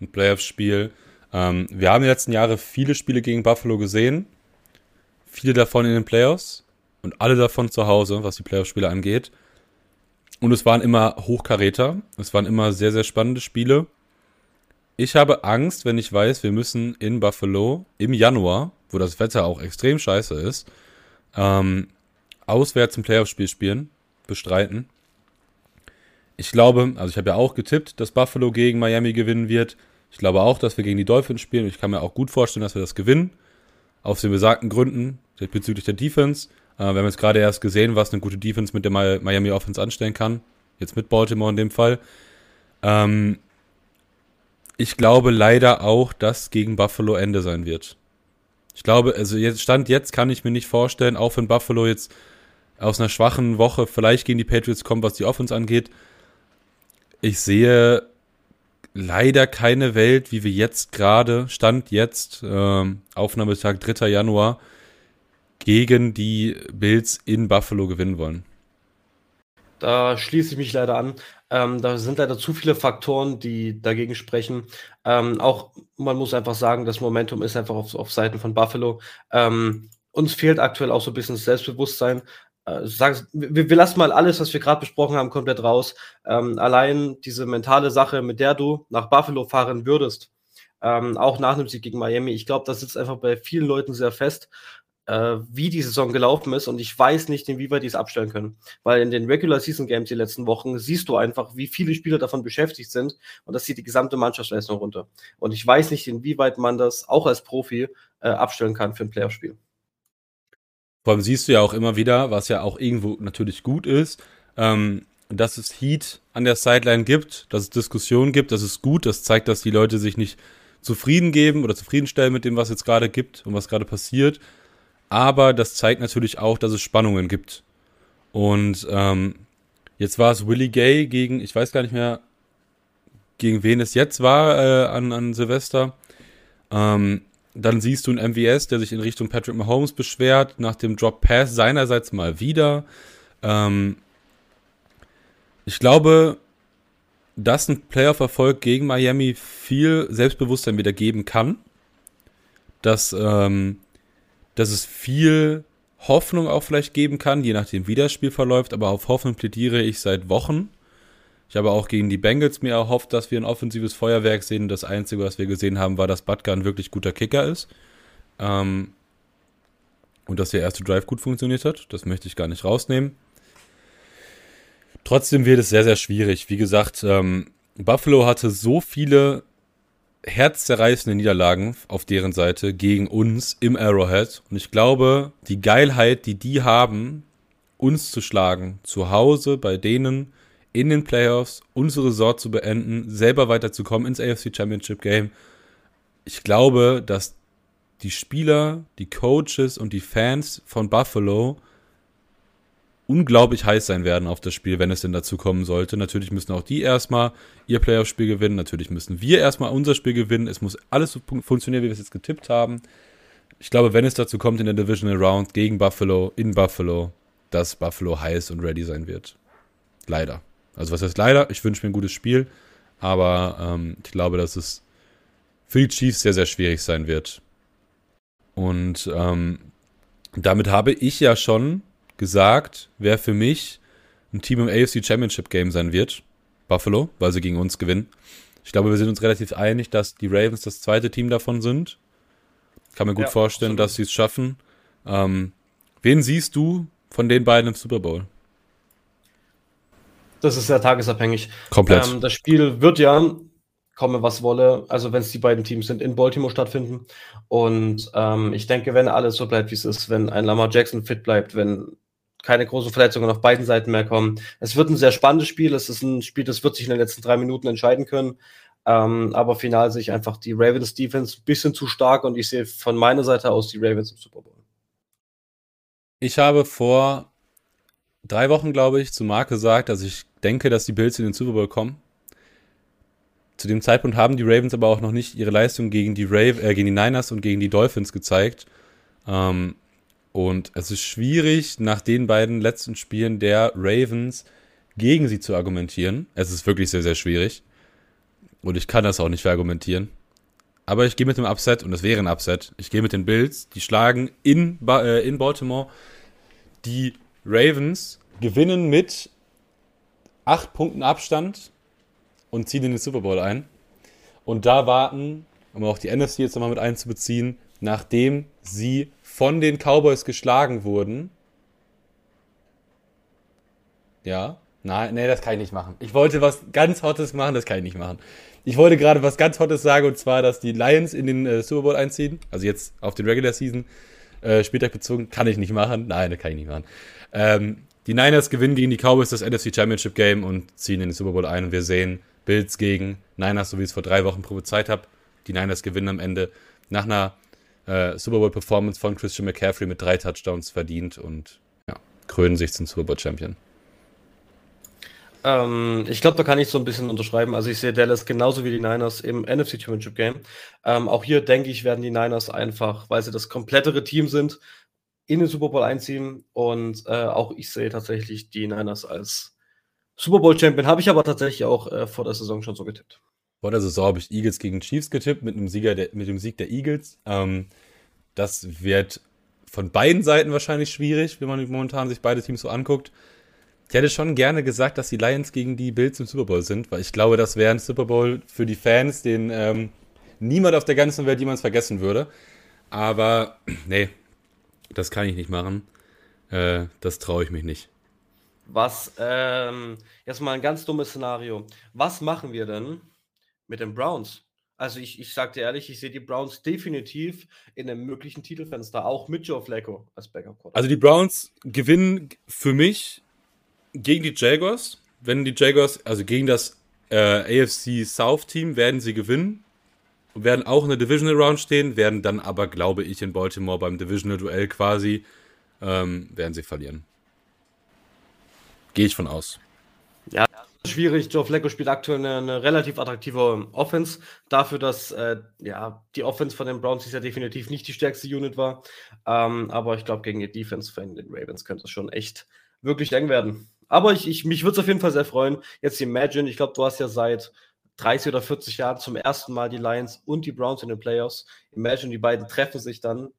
ein Playoff-Spiel. Ähm, wir haben die letzten Jahre viele Spiele gegen Buffalo gesehen. Viele davon in den Playoffs und alle davon zu Hause, was die Playoff-Spiele angeht. Und es waren immer Hochkaräter. Es waren immer sehr, sehr spannende Spiele. Ich habe Angst, wenn ich weiß, wir müssen in Buffalo im Januar, wo das Wetter auch extrem scheiße ist, ähm, auswärts ein Playoff-Spiel spielen, bestreiten. Ich glaube, also ich habe ja auch getippt, dass Buffalo gegen Miami gewinnen wird. Ich glaube auch, dass wir gegen die Dolphins spielen. Ich kann mir auch gut vorstellen, dass wir das gewinnen. Aus den besagten Gründen bezüglich der Defense. Äh, wir haben jetzt gerade erst gesehen, was eine gute Defense mit der Miami Offense anstellen kann. Jetzt mit Baltimore in dem Fall. Ähm, ich glaube leider auch, dass gegen Buffalo Ende sein wird. Ich glaube, also jetzt Stand jetzt kann ich mir nicht vorstellen, auch wenn Buffalo jetzt aus einer schwachen Woche vielleicht gegen die Patriots kommt, was die Offense angeht. Ich sehe leider keine Welt, wie wir jetzt gerade, Stand jetzt, ähm, Aufnahmetag 3. Januar, gegen die Bills in Buffalo gewinnen wollen. Da schließe ich mich leider an. Ähm, da sind leider zu viele Faktoren, die dagegen sprechen. Ähm, auch man muss einfach sagen, das Momentum ist einfach auf, auf Seiten von Buffalo. Ähm, uns fehlt aktuell auch so ein bisschen das Selbstbewusstsein. Äh, wir, wir, lassen mal alles, was wir gerade besprochen haben, komplett raus. Ähm, allein diese mentale Sache, mit der du nach Buffalo fahren würdest, ähm, auch nach dem Sieg gegen Miami, ich glaube, das sitzt einfach bei vielen Leuten sehr fest äh, wie die Saison gelaufen ist und ich weiß nicht, inwieweit die es abstellen können. Weil in den Regular Season Games die letzten Wochen siehst du einfach, wie viele Spieler davon beschäftigt sind und das zieht die gesamte Mannschaftsleistung runter. Und ich weiß nicht, inwieweit man das auch als Profi äh, abstellen kann für ein Playoff-Spiel. Vor allem siehst du ja auch immer wieder, was ja auch irgendwo natürlich gut ist, ähm, dass es Heat an der Sideline gibt, dass es Diskussionen gibt, das ist gut, das zeigt, dass die Leute sich nicht zufrieden geben oder zufriedenstellen mit dem, was jetzt gerade gibt und was gerade passiert aber das zeigt natürlich auch, dass es Spannungen gibt. Und ähm, jetzt war es Willie Gay gegen, ich weiß gar nicht mehr, gegen wen es jetzt war äh, an, an Silvester. Ähm, dann siehst du einen MVS, der sich in Richtung Patrick Mahomes beschwert, nach dem Drop Pass seinerseits mal wieder. Ähm, ich glaube, dass ein Playoff-Erfolg gegen Miami viel Selbstbewusstsein wieder geben kann. Dass ähm, dass es viel Hoffnung auch vielleicht geben kann, je nachdem wie das Spiel verläuft, aber auf Hoffnung plädiere ich seit Wochen. Ich habe auch gegen die Bengals mir erhofft, dass wir ein offensives Feuerwerk sehen. Das Einzige, was wir gesehen haben, war, dass Butker ein wirklich guter Kicker ist. Ähm, und dass der erste Drive gut funktioniert hat. Das möchte ich gar nicht rausnehmen. Trotzdem wird es sehr, sehr schwierig. Wie gesagt, ähm, Buffalo hatte so viele herzzerreißende Niederlagen auf deren Seite gegen uns im Arrowhead. Und ich glaube, die Geilheit, die die haben, uns zu schlagen, zu Hause bei denen in den Playoffs, unsere Sort zu beenden, selber weiterzukommen ins AFC Championship Game. Ich glaube, dass die Spieler, die Coaches und die Fans von Buffalo unglaublich heiß sein werden auf das Spiel, wenn es denn dazu kommen sollte. Natürlich müssen auch die erstmal ihr Playoff-Spiel gewinnen. Natürlich müssen wir erstmal unser Spiel gewinnen. Es muss alles so funktionieren, wie wir es jetzt getippt haben. Ich glaube, wenn es dazu kommt in der Divisional Round gegen Buffalo, in Buffalo, dass Buffalo heiß und ready sein wird. Leider. Also was heißt leider? Ich wünsche mir ein gutes Spiel, aber ähm, ich glaube, dass es für die Chiefs sehr, sehr schwierig sein wird. Und ähm, damit habe ich ja schon gesagt, wer für mich ein Team im AFC Championship Game sein wird. Buffalo, weil sie gegen uns gewinnen. Ich glaube, wir sind uns relativ einig, dass die Ravens das zweite Team davon sind. Kann mir gut ja, vorstellen, absolut. dass sie es schaffen. Ähm, wen siehst du von den beiden im Super Bowl? Das ist sehr tagesabhängig. Komplett. Ähm, das Spiel wird ja, komme was wolle, also wenn es die beiden Teams sind, in Baltimore stattfinden. Und ähm, ich denke, wenn alles so bleibt, wie es ist, wenn ein Lamar Jackson fit bleibt, wenn keine großen Verletzungen auf beiden Seiten mehr kommen. Es wird ein sehr spannendes Spiel. Es ist ein Spiel, das wird sich in den letzten drei Minuten entscheiden können. Ähm, aber final sehe ich einfach die Ravens Defense ein bisschen zu stark und ich sehe von meiner Seite aus die Ravens im Super Bowl. Ich habe vor drei Wochen, glaube ich, zu Marc gesagt, dass ich denke, dass die Bills in den Super Bowl kommen. Zu dem Zeitpunkt haben die Ravens aber auch noch nicht ihre Leistung gegen die, Rave, äh, gegen die Niners und gegen die Dolphins gezeigt. Ähm, und es ist schwierig, nach den beiden letzten Spielen der Ravens gegen sie zu argumentieren. Es ist wirklich sehr, sehr schwierig. Und ich kann das auch nicht verargumentieren. Aber ich gehe mit dem Upset, und das wäre ein Upset. Ich gehe mit den Bills. Die schlagen in, ba äh, in Baltimore. Die Ravens gewinnen mit acht Punkten Abstand und ziehen in den Super Bowl ein. Und da warten, um auch die NFC jetzt nochmal mit einzubeziehen, nachdem sie von den Cowboys geschlagen wurden. Ja. Nein, nee, das kann ich nicht machen. Ich wollte was ganz Hottes machen, das kann ich nicht machen. ich wollte gerade was ganz Hottes sagen, und zwar, dass die Lions in den äh, Super Bowl einziehen. Also jetzt auf den Regular Season äh, Spieltag bezogen. Kann ich nicht machen. Nein, das kann ich nicht machen. Ähm, die Niners gewinnen gegen die Cowboys das NFC Championship Game und ziehen in den Super Bowl ein. Und wir sehen Bills gegen Niners, so wie ich es vor drei Wochen prophezeit habe. Die Niners gewinnen am Ende nach einer äh, Super Bowl Performance von Christian McCaffrey mit drei Touchdowns verdient und ja, krönen sich zum Super Bowl Champion. Ähm, ich glaube, da kann ich so ein bisschen unterschreiben. Also ich sehe Dallas genauso wie die Niners im NFC Championship Game. Ähm, auch hier denke ich, werden die Niners einfach, weil sie das komplettere Team sind, in den Super Bowl einziehen. Und äh, auch ich sehe tatsächlich die Niners als Super Bowl Champion. Habe ich aber tatsächlich auch äh, vor der Saison schon so getippt. Vor der Saison habe ich Eagles gegen Chiefs getippt mit einem Sieger der, mit dem Sieg der Eagles. Ähm, das wird von beiden Seiten wahrscheinlich schwierig, wenn man momentan sich beide Teams so anguckt. Ich hätte schon gerne gesagt, dass die Lions gegen die Bills im Super Bowl sind, weil ich glaube, das wäre ein Super Bowl für die Fans, den ähm, niemand auf der ganzen Welt jemals vergessen würde. Aber nee, das kann ich nicht machen. Äh, das traue ich mich nicht. Was, ähm, jetzt mal ein ganz dummes Szenario. Was machen wir denn mit den Browns? Also ich, ich sage dir ehrlich, ich sehe die Browns definitiv in einem möglichen Titelfenster, auch mit Joe Flacco als Backup. -Quarterback. Also die Browns gewinnen für mich gegen die Jaguars. Wenn die Jaguars, also gegen das äh, AFC South Team, werden sie gewinnen und werden auch in der Divisional Round stehen, werden dann aber, glaube ich, in Baltimore beim Divisional Duell quasi, ähm, werden sie verlieren. Gehe ich von aus. Ja, schwierig. Joe Flacco spielt aktuell eine, eine relativ attraktive Offense. Dafür, dass äh, ja, die Offense von den Browns ja definitiv nicht die stärkste Unit war. Ähm, aber ich glaube, gegen die Defense von den Ravens könnte es schon echt wirklich eng werden. Aber ich, ich mich würde es auf jeden Fall sehr freuen. Jetzt Imagine, ich glaube, du hast ja seit 30 oder 40 Jahren zum ersten Mal die Lions und die Browns in den Playoffs. Imagine, die beiden treffen sich dann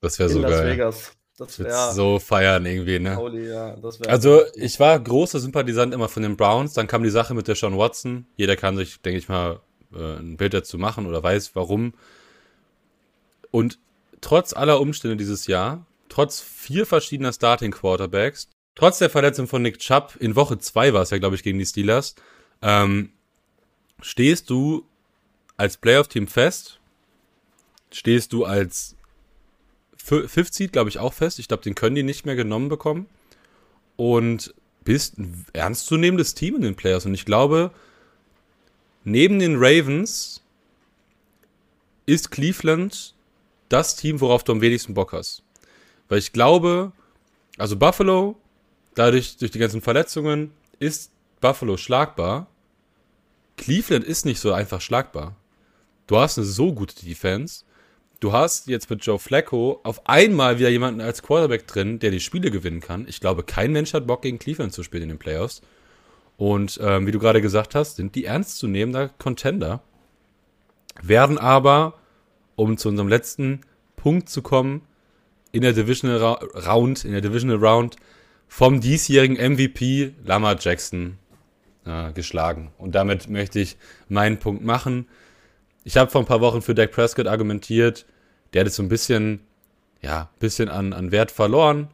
das wäre so Las geil. Vegas. Das wäre so feiern irgendwie, ne? Holy, ja, also ich war großer Sympathisant immer von den Browns. Dann kam die Sache mit der Sean Watson. Jeder kann sich, denke ich mal, äh, ein Bild dazu machen oder weiß, warum. Und trotz aller Umstände dieses Jahr, trotz vier verschiedener Starting Quarterbacks, trotz der Verletzung von Nick Chubb, in Woche 2 war es ja, glaube ich, gegen die Steelers, ähm, stehst du als Playoff-Team fest, stehst du als Fifth Seed, glaube ich, auch fest. Ich glaube, den können die nicht mehr genommen bekommen. Und bist ein ernstzunehmendes Team in den Playoffs. Und ich glaube, neben den Ravens ist Cleveland das Team, worauf du am wenigsten Bock hast. Weil ich glaube, also Buffalo Dadurch, durch die ganzen Verletzungen, ist Buffalo schlagbar. Cleveland ist nicht so einfach schlagbar. Du hast eine so gute Defense. Du hast jetzt mit Joe Flacco auf einmal wieder jemanden als Quarterback drin, der die Spiele gewinnen kann. Ich glaube, kein Mensch hat Bock, gegen Cleveland zu spielen in den Playoffs. Und ähm, wie du gerade gesagt hast, sind die ernstzunehmender Contender. Werden aber, um zu unserem letzten Punkt zu kommen, in der Divisional Round, in der Divisional Round vom diesjährigen MVP Lamar Jackson äh, geschlagen. Und damit möchte ich meinen Punkt machen. Ich habe vor ein paar Wochen für Dak Prescott argumentiert. Der hat jetzt so ein bisschen, ja, bisschen an, an Wert verloren.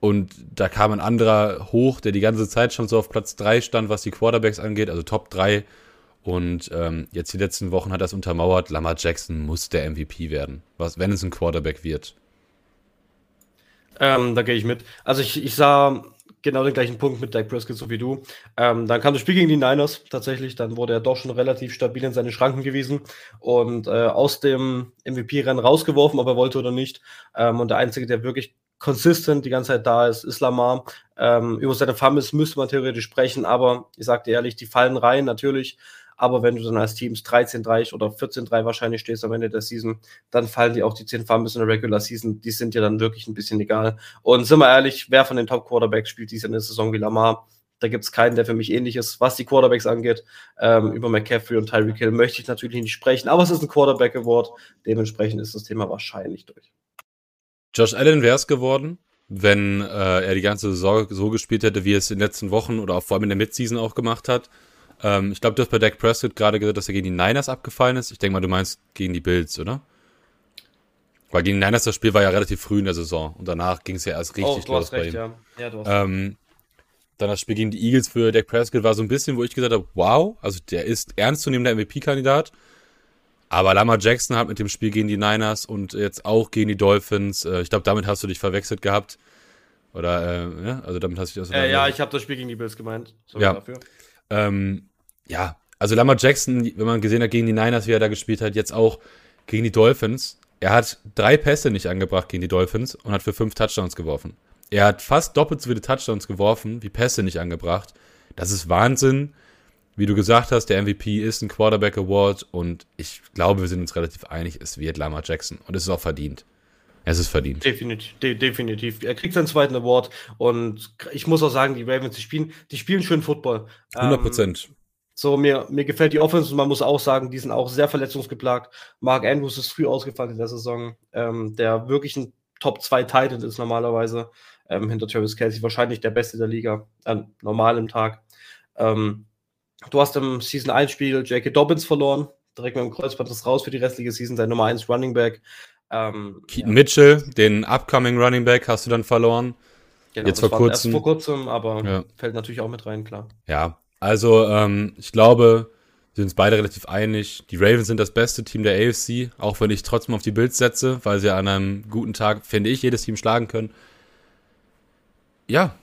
Und da kam ein anderer hoch, der die ganze Zeit schon so auf Platz 3 stand, was die Quarterbacks angeht, also Top 3. Und ähm, jetzt die letzten Wochen hat das untermauert. Lamar Jackson muss der MVP werden, was, wenn es ein Quarterback wird. Ähm, da gehe ich mit. Also ich, ich sah genau den gleichen Punkt mit Dak Prescott, so wie du. Ähm, dann kam das Spiel gegen die Niners tatsächlich. Dann wurde er doch schon relativ stabil in seine Schranken gewesen und äh, aus dem MVP-Rennen rausgeworfen, ob er wollte oder nicht. Ähm, und der Einzige, der wirklich konsistent die ganze Zeit da ist, ist Lamar. Ähm, über seine Fumbles müsste man theoretisch sprechen, aber ich sagte ehrlich, die fallen rein natürlich. Aber wenn du dann als Teams 13-3 oder 14-3 wahrscheinlich stehst am Ende der Season, dann fallen dir auch die 10 Fumbles in der Regular Season. Die sind dir dann wirklich ein bisschen egal. Und sind wir ehrlich, wer von den Top Quarterbacks spielt dies in der Saison wie Lamar? Da gibt es keinen, der für mich ähnlich ist, was die Quarterbacks angeht. Ähm, über McCaffrey und Tyreek Hill möchte ich natürlich nicht sprechen, aber es ist ein Quarterback-Award. Dementsprechend ist das Thema wahrscheinlich durch. Josh Allen wäre es geworden, wenn äh, er die ganze Saison so gespielt hätte, wie er es in den letzten Wochen oder vor allem in der Midseason auch gemacht hat. Ähm, ich glaube, du hast bei Dak Prescott gerade gesagt, dass er gegen die Niners abgefallen ist. Ich denke mal, du meinst gegen die Bills, oder? Weil gegen die Niners das Spiel war ja relativ früh in der Saison und danach ging es ja erst richtig oh, los bei ihm. Ja. Ja, ähm, Dann das Spiel gegen die Eagles für Dak Prescott war so ein bisschen, wo ich gesagt habe, wow, also der ist ernstzunehmender MVP-Kandidat. Aber Lamar Jackson hat mit dem Spiel gegen die Niners und jetzt auch gegen die Dolphins, äh, ich glaube, damit hast du dich verwechselt gehabt. Oder, äh, ja, also damit hast du dich. Äh, ja, ich habe das Spiel gegen die Bills gemeint. Sorry ja. dafür. Ähm, ja, also Lamar Jackson, wenn man gesehen hat gegen die Niners, wie er da gespielt hat, jetzt auch gegen die Dolphins. Er hat drei Pässe nicht angebracht gegen die Dolphins und hat für fünf Touchdowns geworfen. Er hat fast doppelt so viele Touchdowns geworfen, wie Pässe nicht angebracht. Das ist Wahnsinn. Wie du gesagt hast, der MVP ist ein Quarterback Award und ich glaube, wir sind uns relativ einig, es wird Lamar Jackson und es ist auch verdient. Es ist verdient. Definitiv, de definitiv. Er kriegt seinen zweiten Award und ich muss auch sagen, die Ravens, die spielen, die spielen schön Football. 100 Prozent. Ähm, so, mir, mir gefällt die Offense und man muss auch sagen, die sind auch sehr verletzungsgeplagt. Mark Andrews ist früh ausgefallen in der Saison, ähm, der wirklich ein Top 2 Titan ist normalerweise. Ähm, hinter Travis Kelsey wahrscheinlich der Beste der Liga, äh, normal im Tag. Ähm, du hast im Season 1 Spiel J.K. Dobbins verloren, direkt mit dem Kreuzband ist raus für die restliche Season, sein Nummer 1 Running Back. Ähm, Keaton ja. Mitchell, den upcoming Running Back, hast du dann verloren. Genau, Jetzt vor kurzem. Vor kurzem, aber ja. fällt natürlich auch mit rein, klar. Ja, also ähm, ich glaube, wir sind uns beide relativ einig. Die Ravens sind das beste Team der AFC, auch wenn ich trotzdem auf die Bills setze, weil sie an einem guten Tag, finde ich, jedes Team schlagen können. Ja,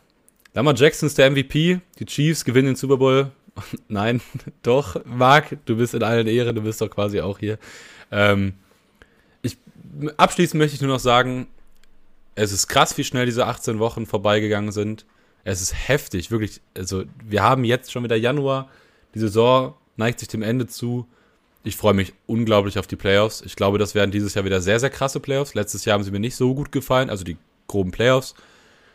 Lamar Jackson ist der MVP. Die Chiefs gewinnen den Super Bowl. Nein, doch, Marc, du bist in allen Ehren, du bist doch quasi auch hier. Ähm, ich, abschließend möchte ich nur noch sagen, es ist krass, wie schnell diese 18 Wochen vorbeigegangen sind. Es ist heftig, wirklich. Also, wir haben jetzt schon wieder Januar. Die Saison neigt sich dem Ende zu. Ich freue mich unglaublich auf die Playoffs. Ich glaube, das werden dieses Jahr wieder sehr, sehr krasse Playoffs. Letztes Jahr haben sie mir nicht so gut gefallen, also die groben Playoffs.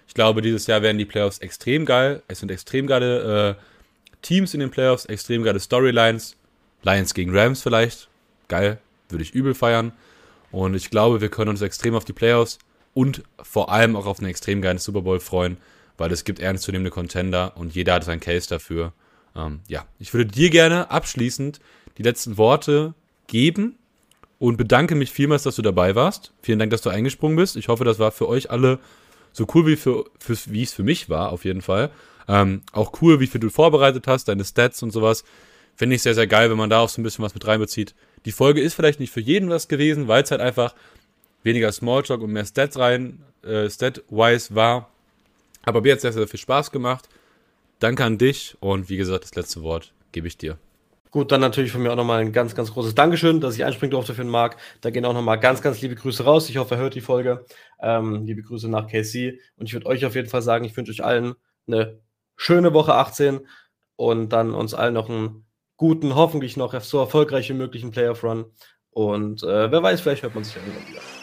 Ich glaube, dieses Jahr werden die Playoffs extrem geil. Es sind extrem geile äh, Teams in den Playoffs, extrem geile Storylines. Lions gegen Rams vielleicht. Geil, würde ich übel feiern. Und ich glaube, wir können uns extrem auf die Playoffs und vor allem auch auf einen extrem geilen Super Bowl freuen, weil es gibt ernstzunehmende Contender und jeder hat seinen Case dafür. Ähm, ja, ich würde dir gerne abschließend die letzten Worte geben und bedanke mich vielmals, dass du dabei warst. Vielen Dank, dass du eingesprungen bist. Ich hoffe, das war für euch alle so cool, wie, für, für, wie es für mich war, auf jeden Fall. Ähm, auch cool, wie viel du vorbereitet hast, deine Stats und sowas. Finde ich sehr, sehr geil, wenn man da auch so ein bisschen was mit reinbezieht. Die Folge ist vielleicht nicht für jeden was gewesen, weil es halt einfach weniger Smalltalk und mehr Stats rein, äh, Stat-wise war. Aber mir hat sehr, sehr viel Spaß gemacht. Danke an dich und wie gesagt, das letzte Wort gebe ich dir. Gut, dann natürlich von mir auch nochmal ein ganz, ganz großes Dankeschön, dass ich einspringen durfte für den Marc. Da gehen auch nochmal ganz, ganz liebe Grüße raus. Ich hoffe, er hört die Folge. Ähm, liebe Grüße nach KC. Und ich würde euch auf jeden Fall sagen, ich wünsche euch allen eine schöne Woche 18 und dann uns allen noch einen guten, hoffentlich noch so erfolgreich wie möglichen Playoff-Run. Und äh, wer weiß, vielleicht hört man sich ja irgendwann wieder.